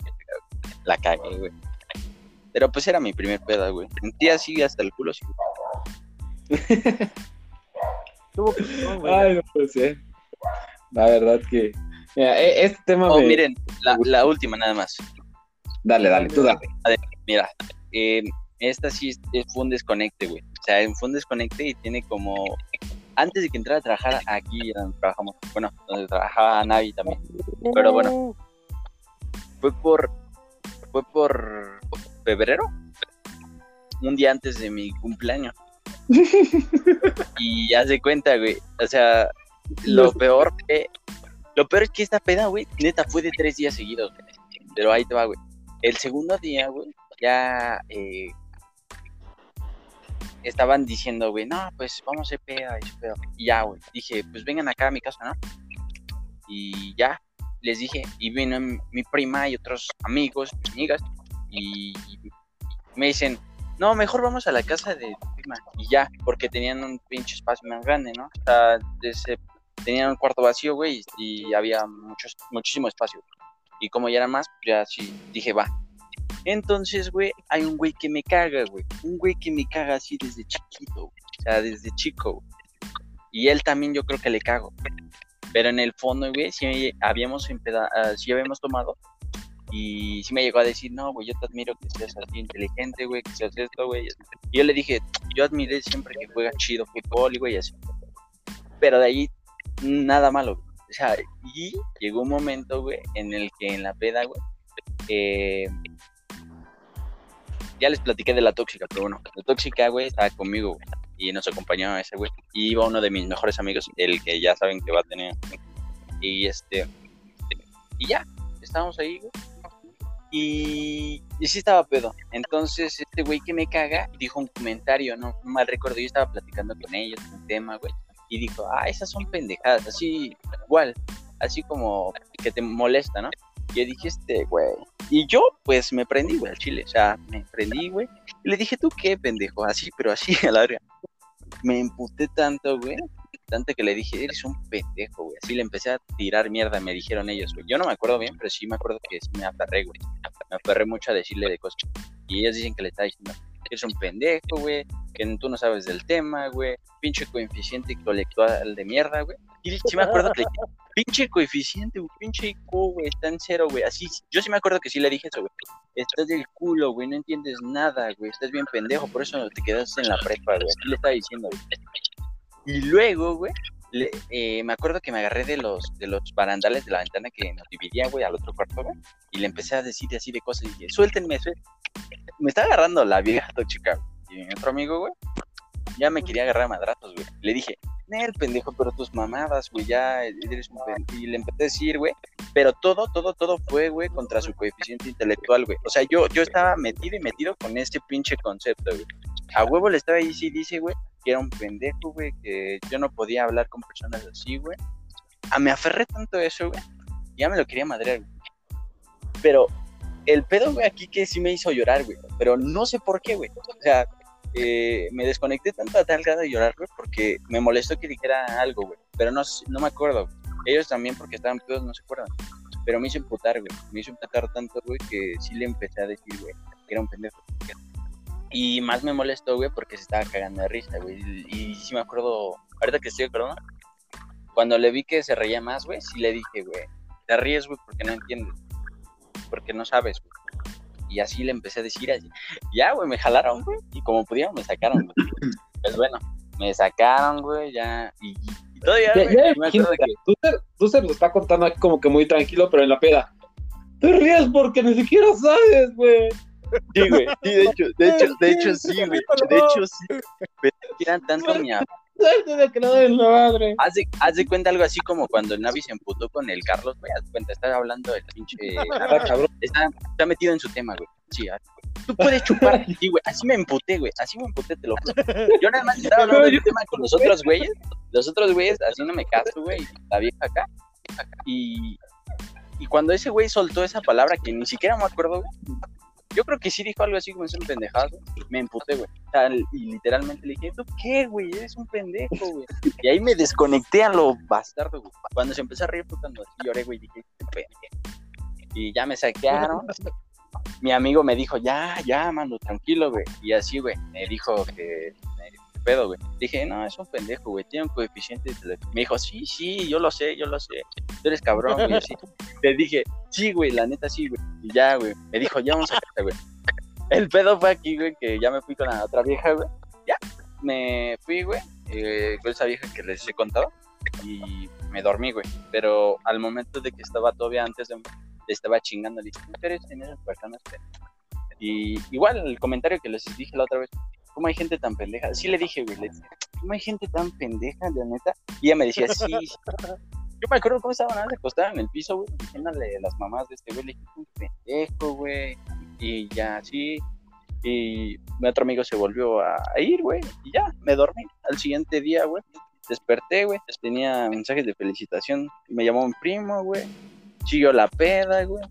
la cagué, güey. Pero pues era mi primer peda, güey. Un día sí hasta el culo, sí. Ay, no puede ser. La verdad que. Mira, e- este tema Oh, me- miren, la, la última nada más. Dale, dale, tú dale. Mira, eh, esta sí fue un desconecte, güey. O sea, fue un desconecte y tiene como. Antes de que entrara a trabajar aquí, donde trabajamos, bueno, donde trabajaba Navi también. Pero bueno, fue por. Fue por febrero, un día antes de mi cumpleaños. y ya se cuenta, güey. O sea, lo peor que. Lo peor es que esta peda, güey, neta fue de tres días seguidos. Pero ahí te va, güey. El segundo día, güey, ya eh, estaban diciendo, güey, no, pues vamos a hacer peda y pedo. Y ya, güey, dije, pues vengan acá a mi casa, ¿no? Y ya, les dije, y vino mi prima y otros amigos, amigas, y me dicen, no, mejor vamos a la casa de tu prima. Y ya, porque tenían un pinche espacio más grande, ¿no? O sea, ese- tenían un cuarto vacío, güey, y, y había muchos, muchísimo espacio. Y como ya era más, pues ya sí, dije, va. Entonces, güey, hay un güey que me caga, güey. Un güey que me caga así desde chiquito, güey. O sea, desde chico, güey. Y él también yo creo que le cago. Pero en el fondo, güey, sí habíamos, ah, sí habíamos tomado. Y sí me llegó a decir, no, güey, yo te admiro que seas así inteligente, güey, que seas esto, güey. Y yo le dije, yo admiré siempre que juegas chido fútbol, y güey, así. Pero de ahí, nada malo. O sea, y llegó un momento, güey, en el que en la peda, güey, eh, ya les platiqué de la tóxica, pero bueno, la tóxica, güey, estaba conmigo, güey, y nos acompañó a ese güey. Y iba uno de mis mejores amigos, el que ya saben que va a tener. Y este, y ya, estábamos ahí, güey. Y, y sí estaba pedo. Entonces, este güey que me caga dijo un comentario, no, no mal recuerdo. Yo estaba platicando con ellos, un tema, güey. Y dijo, ah, esas son pendejadas, así, igual, así como que te molesta, ¿no? Y dije, este, güey. Y yo, pues, me prendí, güey, al chile. O sea, me prendí, güey. Y le dije, ¿tú qué, pendejo? Así, pero así, a la verga. Me emputé tanto, güey. Tanto que le dije, eres un pendejo, güey. Así le empecé a tirar mierda, me dijeron ellos, güey. Yo no me acuerdo bien, pero sí me acuerdo que me aferré, güey. Me aferré mucho a decirle de cosas. Y ellos dicen que le está diciendo, eres un pendejo, güey. Que tú no sabes del tema, güey. Pinche coeficiente intelectual de mierda, güey. Y sí me acuerdo que pinche coeficiente, güey, pinche IQ, güey, está en cero, güey. Así, yo sí me acuerdo que sí le dije eso, güey. Estás del culo, güey, no entiendes nada, güey. Estás bien pendejo, por eso te quedaste en la prepa, güey. Así le estaba diciendo, güey. Y luego, güey, le- eh, me acuerdo que me agarré de los, de los barandales de la ventana que nos dividía, güey, al otro cuarto, güey. Y le empecé a decir así de cosas y dije, suéltenme, suéltenme. Me está agarrando la vieja tóxica, güey. Y mi otro amigo, güey, ya me quería agarrar a madrazos, güey. Le dije, Nel, pendejo, pero tus mamadas, güey, ya eres un pendejo. Y le empecé a decir, güey, pero todo, todo, todo fue, güey, contra su coeficiente intelectual, güey. O sea, yo, yo estaba metido y metido con ese pinche concepto, güey. A huevo le estaba ahí, sí, dice, güey, que era un pendejo, güey, que yo no podía hablar con personas así, güey. Ah, me aferré tanto a eso, güey. Ya me lo quería madrear, güey. Pero el pedo, güey, aquí que sí me hizo llorar, güey. Pero no sé por qué, güey. O sea, eh, me desconecté tanto a tal grado de llorar, güey, porque me molestó que dijera algo, güey. Pero no, no me acuerdo. Ellos también, porque estaban pedos, no se acuerdan. Pero me hizo emputar, güey. Me hizo emputar tanto, güey, que sí le empecé a decir, güey, que era un pendejo. Y más me molestó, güey, porque se estaba cagando de risa, güey. Y, y sí me acuerdo, ahorita que estoy acordando, cuando le vi que se reía más, güey, sí le dije, güey, te ríes, güey, porque no entiendes. Porque no sabes, güey. Y así le empecé a decir así. Ya, güey, me jalaron, güey. Y como pudieron, me sacaron, güey. Pues bueno, me sacaron, güey, ya. Y, y todavía, Ya, me imagino acuerdo que... tú, se, tú se lo está contando aquí como que muy tranquilo, pero en la peda. Te ríes porque ni siquiera sabes, güey. Sí, güey. Sí, de hecho, de hecho, de hecho, sí, güey. De hecho, sí. Pero eran tanto mi Suerte de que no es la madre. Haz de, haz de cuenta algo así como cuando el Navi se emputó con el Carlos, güey. Haz de cuenta, está hablando del pinche. Cabrón. Está, está metido en su tema, güey. Sí, tú puedes chupar. Sí, güey. Así me emputé, güey. Así me emputé, te lo juro. Yo nada más estaba hablando del tema con los otros güeyes. Los otros güeyes haciéndome caso, güey. La vieja acá. Y, y cuando ese güey soltó esa palabra que ni siquiera me acuerdo, güey. Yo creo que sí dijo algo así como es un pendejado. Me emputé, güey. Y literalmente le dije, ¿tú qué, güey? Eres un pendejo, güey. Y ahí me desconecté a lo bastardo, güey. Cuando se empezó a reír fue cuando lloré, güey, dije, "Este pendejo". Y ya me saquearon. Mi amigo me dijo, ya, ya, mano, tranquilo, güey. Y así, güey, me dijo que pedo, güey. Dije, no, es un pendejo, güey, tiene un coeficiente. Me dijo, sí, sí, yo lo sé, yo lo sé. Tú eres cabrón, güey, así. Le dije, sí, güey, la neta sí, güey. Y ya, güey. Me dijo, ya vamos a casa, güey. El pedo fue aquí, güey, que ya me fui con la otra vieja, güey. Ya, me fui, güey, eh, con esa vieja que les he contado. Y me dormí, güey. Pero al momento de que estaba todavía antes de... Le estaba chingando, le dije, ¿tú eres en esas personas? que-?" Y igual el comentario que les dije la otra vez, ¿cómo hay gente tan pendeja? Sí le dije, güey, ¿cómo hay gente tan pendeja, la neta? Y ella me decía, sí. Yo me acuerdo cómo estaban acostada en el piso, güey, diciéndole las mamás de este güey, le dije, un pendejo, güey. Y ya, así. Y mi otro amigo se volvió a ir, güey, y ya, me dormí. Al siguiente día, güey, desperté, güey, tenía mensajes de felicitación. Me llamó un primo, güey. Siguió la peda, güey.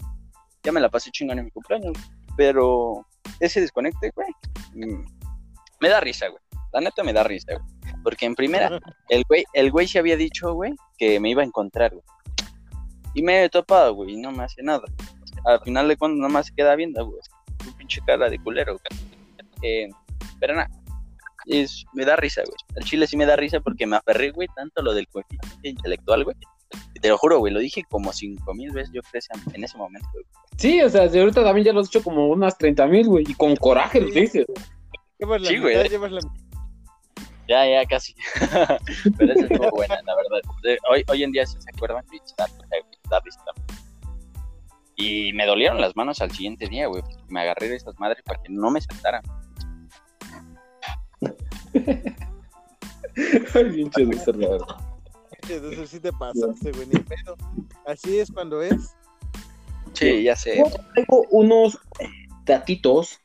Ya me la pasé chingón en mi cumpleaños, güey. Pero ese desconecte, güey, mm, me da risa, güey. La neta me da risa, güey. Porque en primera, el güey, el güey se había dicho, güey, que me iba a encontrar, güey. Y me he topado, güey, y no me hace nada. Al final de cuentas, nada más se queda viendo, güey. Un pinche cara de culero, güey. Eh, pero nada, es, me da risa, güey. El chile sí me da risa porque me aferré, güey, tanto lo del coeficiente intelectual, güey. Te lo juro, güey, lo dije como cinco mil veces, yo creo, en ese momento, güey. Sí, o sea, de ahorita también ya lo has hecho como unas 30 mil, güey, y con coraje lo dices. Llevas la Sí, güey. mitad, llevas la Ya, ya, casi. Pero esa estuvo buena, la verdad. Hoy, hoy en día, si se acuerdan. Y me dolieron las manos al siguiente día, güey. Me agarré de esas madres para que no me saltaran. Ay, pinche Dexter, la verdad. Entonces sí te pasaste, güey, ni pedo. Así es cuando es. Sí, ya sé. Yo traigo unos datitos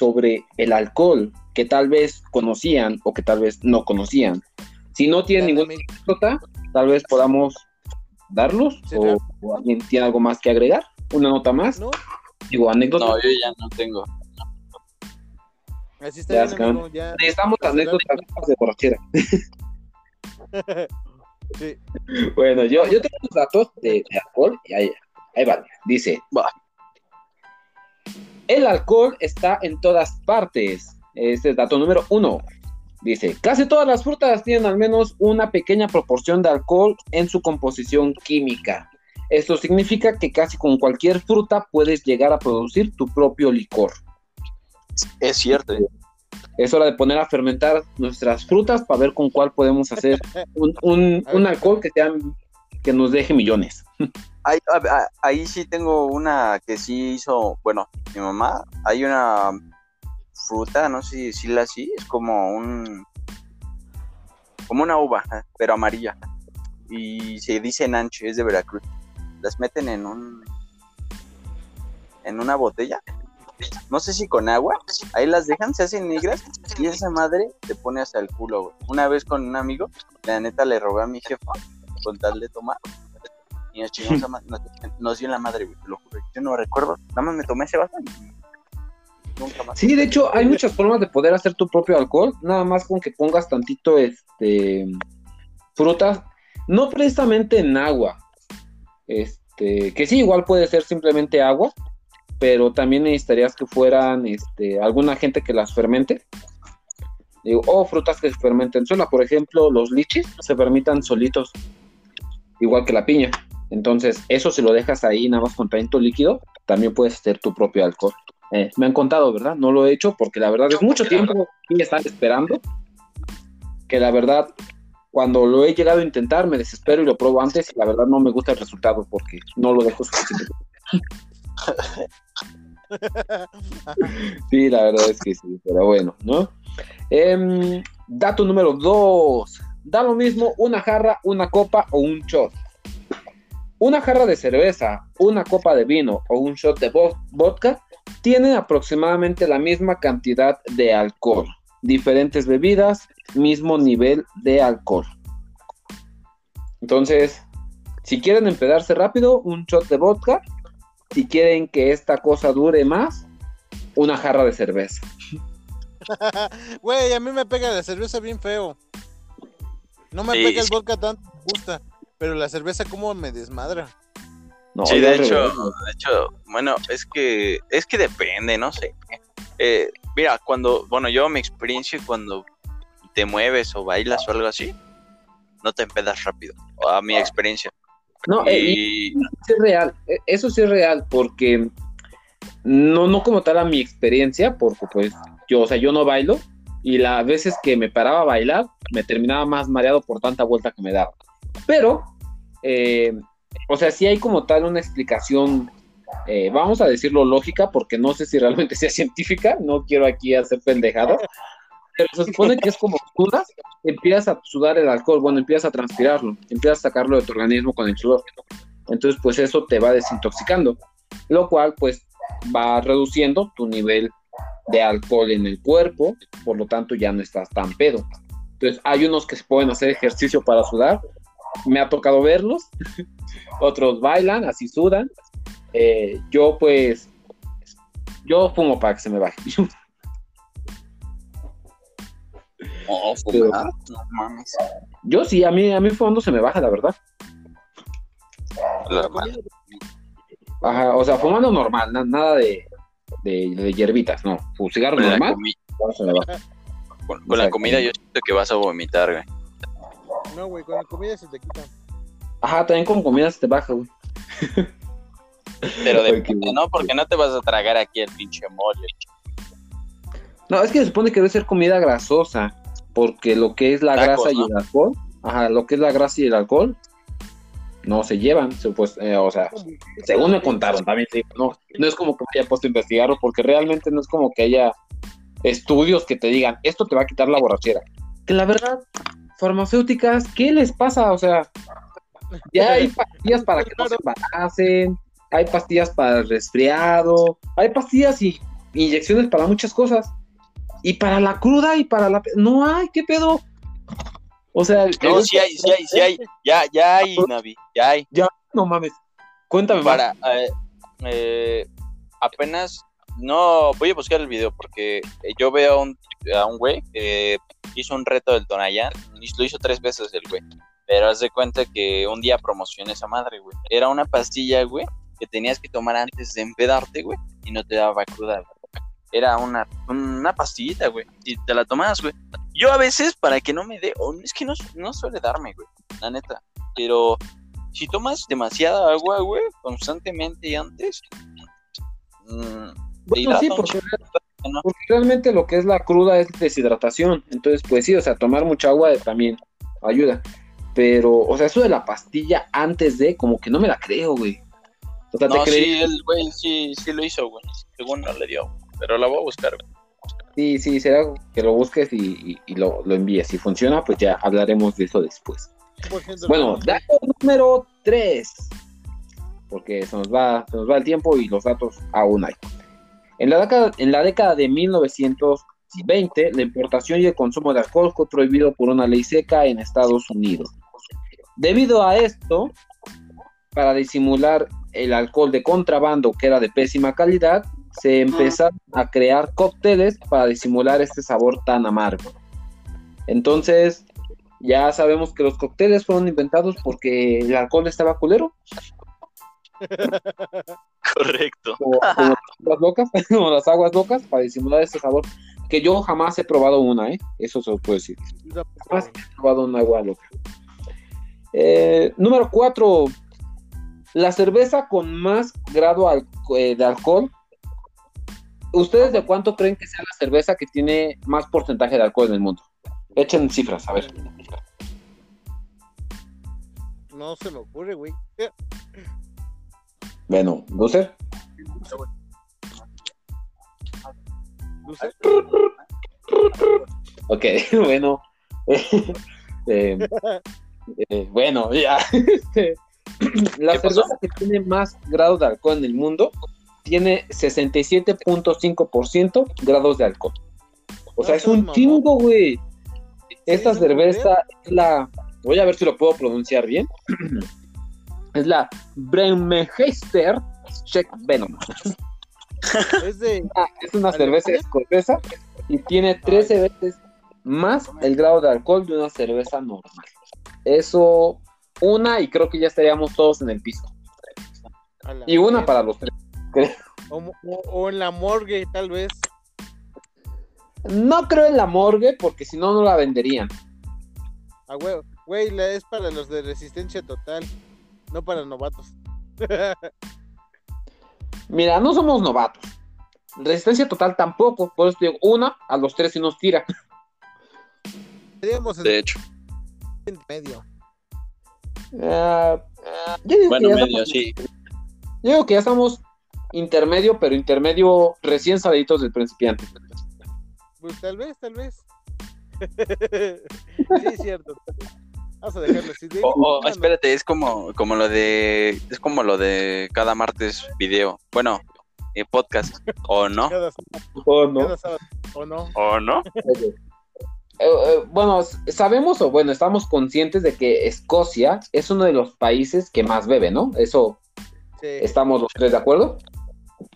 sobre el alcohol que tal vez conocían o que tal vez no conocían. Si no tienen ninguna anécdota, tal vez podamos darlos Sí, o, alguien tiene algo más que agregar, una nota más, ¿No? digo anécdota. No, yo ya no tengo. Así está Ya, bien, es que- amigo, ya. Necesitamos anécdotas de borrachera. Sí. Bueno, yo, yo tengo unos datos de, de alcohol y ahí, ahí vale. Dice. El alcohol está en todas partes. Este es dato número uno. Dice, casi todas las frutas tienen al menos una pequeña proporción de alcohol en su composición química. Esto significa que casi con cualquier fruta puedes llegar a producir tu propio licor. Es cierto. Es hora de poner a fermentar nuestras frutas para ver con cuál podemos hacer un, un- un alcohol que, sea, que nos deje millones. Ahí, sí tengo una que sí hizo, bueno, mi mamá, hay una fruta, no sé si decirla así, es como un, como una uva, pero amarilla, y se dice nanche, es de Veracruz, las meten en un, en una botella, no sé si con agua, ahí las dejan, se hacen negras, y esa madre te pone hasta el culo. Una vez con un amigo, la neta le robé a mi jefa, con tal de tomar, y nos chingamos a ma- nos, nos dio la madre, güey, lo juro. Yo no recuerdo, nada más me tomé ese vaso nunca más. Sí, de hecho, hay muchas formas de poder hacer tu propio alcohol, nada más con que pongas tantito este frutas, no precisamente en agua. Este, que sí, igual puede ser simplemente agua, pero también necesitarías que fueran este alguna gente que las fermente. Digo, o frutas que se fermenten sola, por ejemplo, los lichis se fermentan solitos, igual que la piña. Entonces, eso si lo dejas ahí nada más con tantito líquido, también puedes hacer tu propio alcohol. Eh, me han contado, ¿verdad? No lo he hecho porque la verdad es mucho tiempo y están esperando. Que la verdad, cuando lo he llegado a intentar, me desespero y lo pruebo antes y la verdad no me gusta el resultado porque no lo dejo suficiente. Sí, la verdad es que sí, pero bueno, ¿no? Em, dato número dos. Da lo mismo una jarra, una copa o un shot. Una jarra de cerveza, una copa de vino o un shot de vo- vodka tienen aproximadamente la misma cantidad de alcohol. Diferentes bebidas, mismo nivel de alcohol. Entonces, si quieren empedarse rápido, un shot de vodka. Si quieren que esta cosa dure más, una jarra de cerveza. Güey, a mí me pega la cerveza bien feo. No me Sí, pega el sí. vodka tanto, me gusta. Pero la cerveza como me desmadra. No, Sí, de hecho, de hecho, bueno, es que, es que depende, no sé. Eh, mira, cuando, bueno, yo mi experiencia cuando te mueves o bailas o algo así, no te empedas rápido. A mi experiencia. No, eh, y... eso sí es real, eh, eso sí es real, porque no, no como tal a mi experiencia, porque pues yo, o sea, yo no bailo, y las veces que me paraba a bailar, me terminaba más mareado por tanta vuelta que me daba. Pero, eh, o sea, sí hay como tal una explicación, vamos a decirlo lógica, porque no sé si realmente sea científica, no quiero aquí hacer pendejadas, pero se supone que es como sudas, empiezas a sudar el alcohol, bueno, empiezas a transpirarlo, empiezas a sacarlo de tu organismo con el sudor. Entonces, pues eso te va desintoxicando, lo cual pues va reduciendo tu nivel de alcohol en el cuerpo, por lo tanto ya no estás tan pedo. Entonces, hay unos que se pueden hacer ejercicio para sudar, me ha tocado verlos, otros bailan, así sudan. Eh, yo pues, yo fumo para que se me baje. Yo sí, a mí, a mí fumando se me baja, la verdad. Ajá, o sea, fumando normal, nada de, de, hierbitas, no. Cigarro normal. Con, la comida yo siento que vas a vomitar, güey. No, güey, con la comida se te quita. Ajá, también con comida se te baja, güey. Pero de ¿no? Porque no te vas a tragar aquí el pinche mole. No, es que se supone que debe ser comida grasosa porque lo que es la grasa y el alcohol, ajá, lo que es la grasa y el alcohol, no se llevan, pues, eh, o sea, según me contaron, también no, no es como que me haya puesto a investigarlo, porque realmente no es como que haya estudios que te digan, esto te va a quitar la borrachera. Que la verdad, farmacéuticas, ¿qué les pasa? O sea, ya hay pastillas para que no se embaracen, hay pastillas para el resfriado, hay pastillas y inyecciones para muchas cosas. Y para la cruda y para la... No hay, ¿qué pedo? O sea... No, sí hay, sí hay, sí hay. Ya, ya hay, Navi, ya hay. Ya, no mames. Cuéntame para, eh, eh, apenas... No, voy a buscar el video porque eh, yo veo a un, a un güey que hizo un reto del Tonayán. Lo hizo tres veces el güey. Pero haz de cuenta que un día promocioné esa madre, güey. Era una pastilla, güey, que tenías que tomar antes de empedarte, güey, y no te daba cruda. Güey era una, una pastillita, güey, y te la tomas, güey. Yo a veces, para que no me dé, es que no, no suele darme, güey, la neta, pero si tomas demasiada agua, güey, constantemente y antes, mmm, sí, porque, realmente lo que es la cruda es deshidratación, entonces, pues sí, o sea, tomar mucha agua también ayuda, pero, o sea, eso de la pastilla antes de, como que no me la creo, güey. O sea, no, te sí, el güey sí, sí lo hizo, güey, según no le dio pero la voy a buscar. Sí, sí, será que lo busques y, lo, envíes. Si funciona, pues ya hablaremos de eso después. Bueno, dato número 3, porque se nos, va, se nos va el tiempo y los datos aún hay. En la, década, en la década de 1920, la importación y el consumo de alcohol fue prohibido por una ley seca en Estados Unidos. Debido a esto, para disimular el alcohol de contrabando que era de pésima calidad, se empezaron a crear cócteles para disimular este sabor tan amargo. Entonces, ya sabemos que los cócteles fueron inventados porque el alcohol estaba culero. Correcto. Como, las aguas locas, como las aguas locas para disimular este sabor. Que yo jamás he probado una, ¿eh? Eso se lo puedo decir. Jamás he probado una agua loca. Eh, número 4. La cerveza con más grado eh, de alcohol ¿Ustedes de cuánto creen que sea la cerveza que tiene más porcentaje de alcohol en el mundo? Echen cifras, a ver. No se me ocurre, güey. Bueno, ¿Lucer? Ok, bueno. Eh, eh, bueno, ya. Este, la cerveza que tiene más grado de alcohol en el mundo tiene 67.5% grados de alcohol. O sea, es un chingo, güey. Esta cerveza es la. Voy a ver si lo puedo pronunciar bien. es la Bremenheister Check Venom. Es, de... Ah, es una cerveza escocesa y tiene 13 veces más el grado de alcohol de una cerveza normal. Eso, una, y creo que ya estaríamos todos en el piso. Y una para los tres. O, en la morgue, tal vez. No creo en la morgue porque si no, no la venderían. Ah, güey, güey, la- es para los de resistencia total, no para novatos. Mira, no somos novatos. Resistencia total tampoco. Por eso te digo, una a los tres y nos tira. En De hecho. el medio. Eh, yo digo Bueno, que ya medio, estamos- sí. Yo digo que ya estamos intermedio, pero intermedio recién saliditos del principiante. Pues tal vez, tal vez. sí, es cierto. Vamos a dejarlo así. De- O, o, no, espérate, es como, como lo de. Es como lo de cada martes video. Bueno, eh, podcast. ¿O no? Cada, ¿O no? cada sábado, ¿o no? ¿O no? Eh, eh, bueno, sabemos o bueno, estamos conscientes de que Escocia es uno de los países que más bebe, ¿no? Eso Sí, estamos los tres de acuerdo.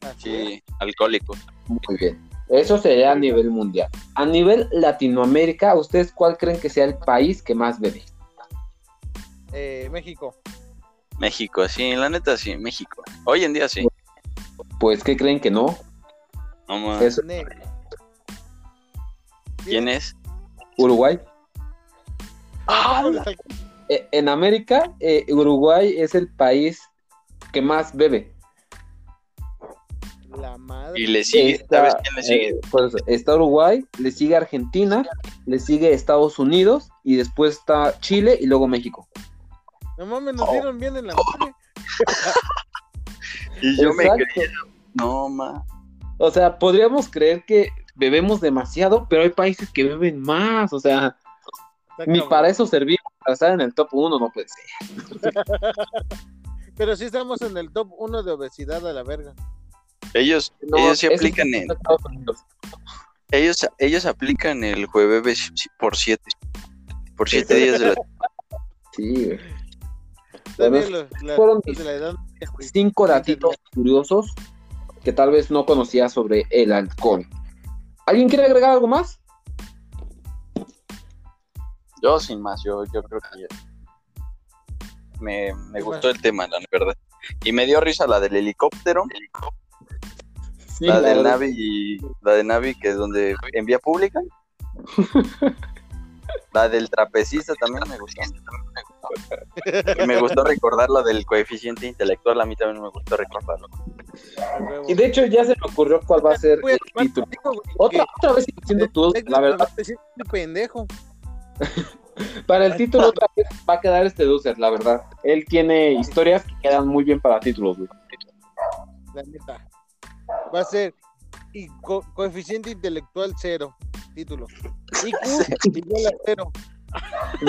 Así es. Sí, alcohólico. Muy bien. Eso sería a nivel mundial. A nivel Latinoamérica, ¿ustedes cuál creen que sea el país que más bebe? Eh, México. México, sí, la neta sí, México. Hoy en día sí. Pues, ¿qué creen que no? No más. ¿Quién es? Uruguay. Ah, alcanza. Eh, en América, eh, Uruguay es el país que más bebe. La madre. Y le sigue. Está, ¿Sabes quién le sigue? eh, pues, está Uruguay, le sigue Argentina, le sigue Estados Unidos y después está Chile y luego México. No mames, nos Oh. dieron bien en la madre. Y yo me creía. No, ma. O sea, podríamos creer que bebemos demasiado, pero hay países que beben más. O sea, ni para eso servimos. Para estar en el top 1 no puede ser. Pero sí estamos en el top 1 de obesidad a la verga. Ellos, No, ellos sí aplican en. Ellos, ellos aplican el jueves por siete. Por siete días de la. Sí, güey. Los- fueron cosas de la edad. güey. Cinco datitos curiosos que tal vez no conocía sobre el alcohol. ¿Alguien quiere agregar algo más? Yo sin más, yo, yo creo que ya. Me, me gustó el tema, la verdad. Y me dio risa la del helicóptero, Sí, la del verdad. Navi y la de Navi que es donde en vía pública. La del trapecista también me gustó. Y me gustó recordar lo del coeficiente intelectual, a mí también me gustó recordarlo. Y de hecho ya se me ocurrió cuál va a ser el título. Otra, otra vez siendo tú, la verdad, pendejo. para el título otra vez va a quedar este Ducer, la verdad. Él tiene historias que quedan muy bien para títulos, güey. La neta. Va a ser y co- coeficiente intelectual cero. Título. IQ igual a cero.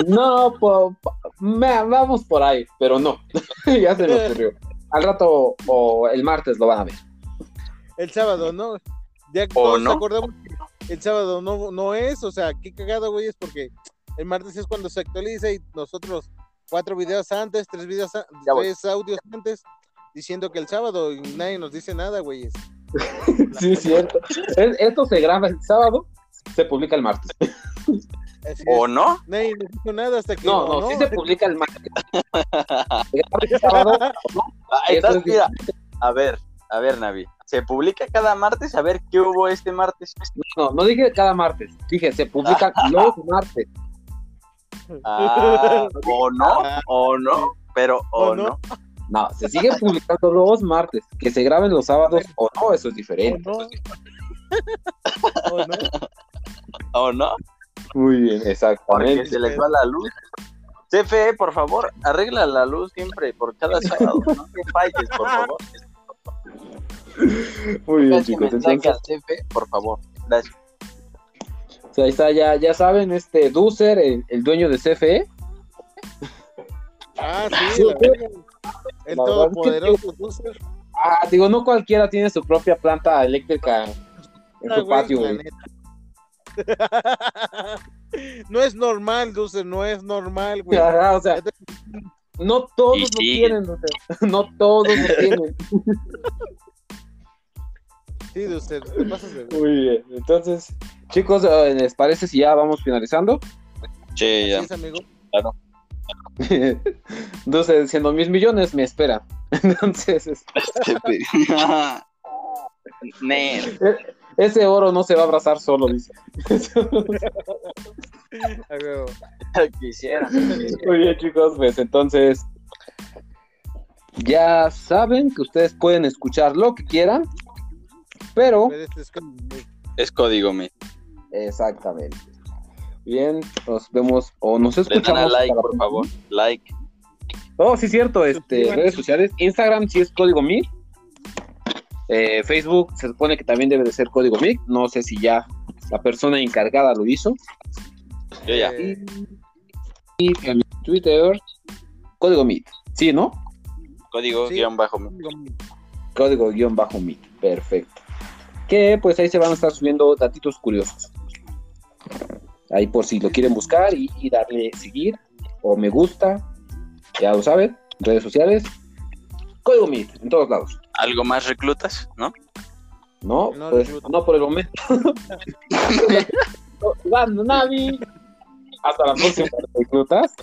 No, po- po- me- vamos por ahí, pero no. ya se me ocurrió. Al rato o el martes lo van a ver. El sábado, ¿no? Ya ¿O todos no? nos acordamos que el sábado no, no es, o sea, qué cagado, güey, es porque el martes es cuando se actualiza y nosotros cuatro videos antes, tres videos, tres audios antes, diciendo que el sábado y nadie nos dice nada, güey. Sí, es cierto. Es- Esto se graba el sábado, se publica el martes. ¿O no? Nadie nos dijo nada hasta que. No, ¿o no, sí se publica el martes. Se graba el sábado, Ahí Eso estás, es mira. A ver, a ver, Navi. Se publica cada martes, a ver qué hubo este martes. no, no dije cada martes, dije se publica los martes. Ah, o no, o no, pero o ¿O no? No. Se sigue publicando los martes. Que se graben los sábados o no, eso es ¿O diferente. no? ¿O no? o no, Muy bien, porque exactamente. se les va la luz. CFE, por favor, arregla la luz siempre por cada sábado. No te falles, por favor. Muy bien, chicos. Entonces, CFE, por favor. Gracias. o sea, ahí está, ya, ya saben, este Ducer, el, el dueño de CFE. Ah, sí, la verga. El que todopoderoso Ducer. Ah, digo, no cualquiera tiene su propia planta eléctrica en su patio, güey. No es normal, Ducer, no es normal, güey. Ajá, o sea, no todos Y lo sí. tienen, Ducer. No todos lo tienen. Sí, Ducer, te pasas de ver. Muy bien. Entonces, chicos, eh, ¿les parece si ya vamos finalizando? Che, ya. Así es, amigo. Entonces, diciendo mis millones me esperan. Entonces, es- CFE. Man. Ese oro no se va a abrazar solo, dice. Quisiera. Muy bien, chicos, pues entonces ya saben que ustedes pueden escuchar lo que quieran, pero este es código me. exactamente. Bien, nos vemos o nos Le dan a escuchamos. like, por favor. Like. Oh, sí, cierto, este, redes sociales. Instagram sí es código MIG. Eh, Facebook se supone que también debe de ser código MIG. No sé si ya la persona encargada lo hizo. Yo ya. Eh, Y en Twitter, código MIG. Sí, ¿no? Código Sí. guion bajo me. Código guion bajo MIG. Perfecto. Que pues ahí se van a estar subiendo datitos curiosos. Ahí por si lo quieren buscar y, y darle seguir o me gusta. Ya lo saben, redes sociales. Código MIG, en todos lados. ¿Algo más reclutas? ¿No? No, No, pues, no por el momento. Jugando Navi. Hasta la próxima, reclutas.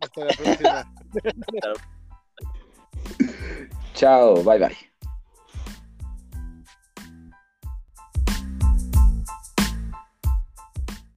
Hasta la próxima. Chao, bye bye.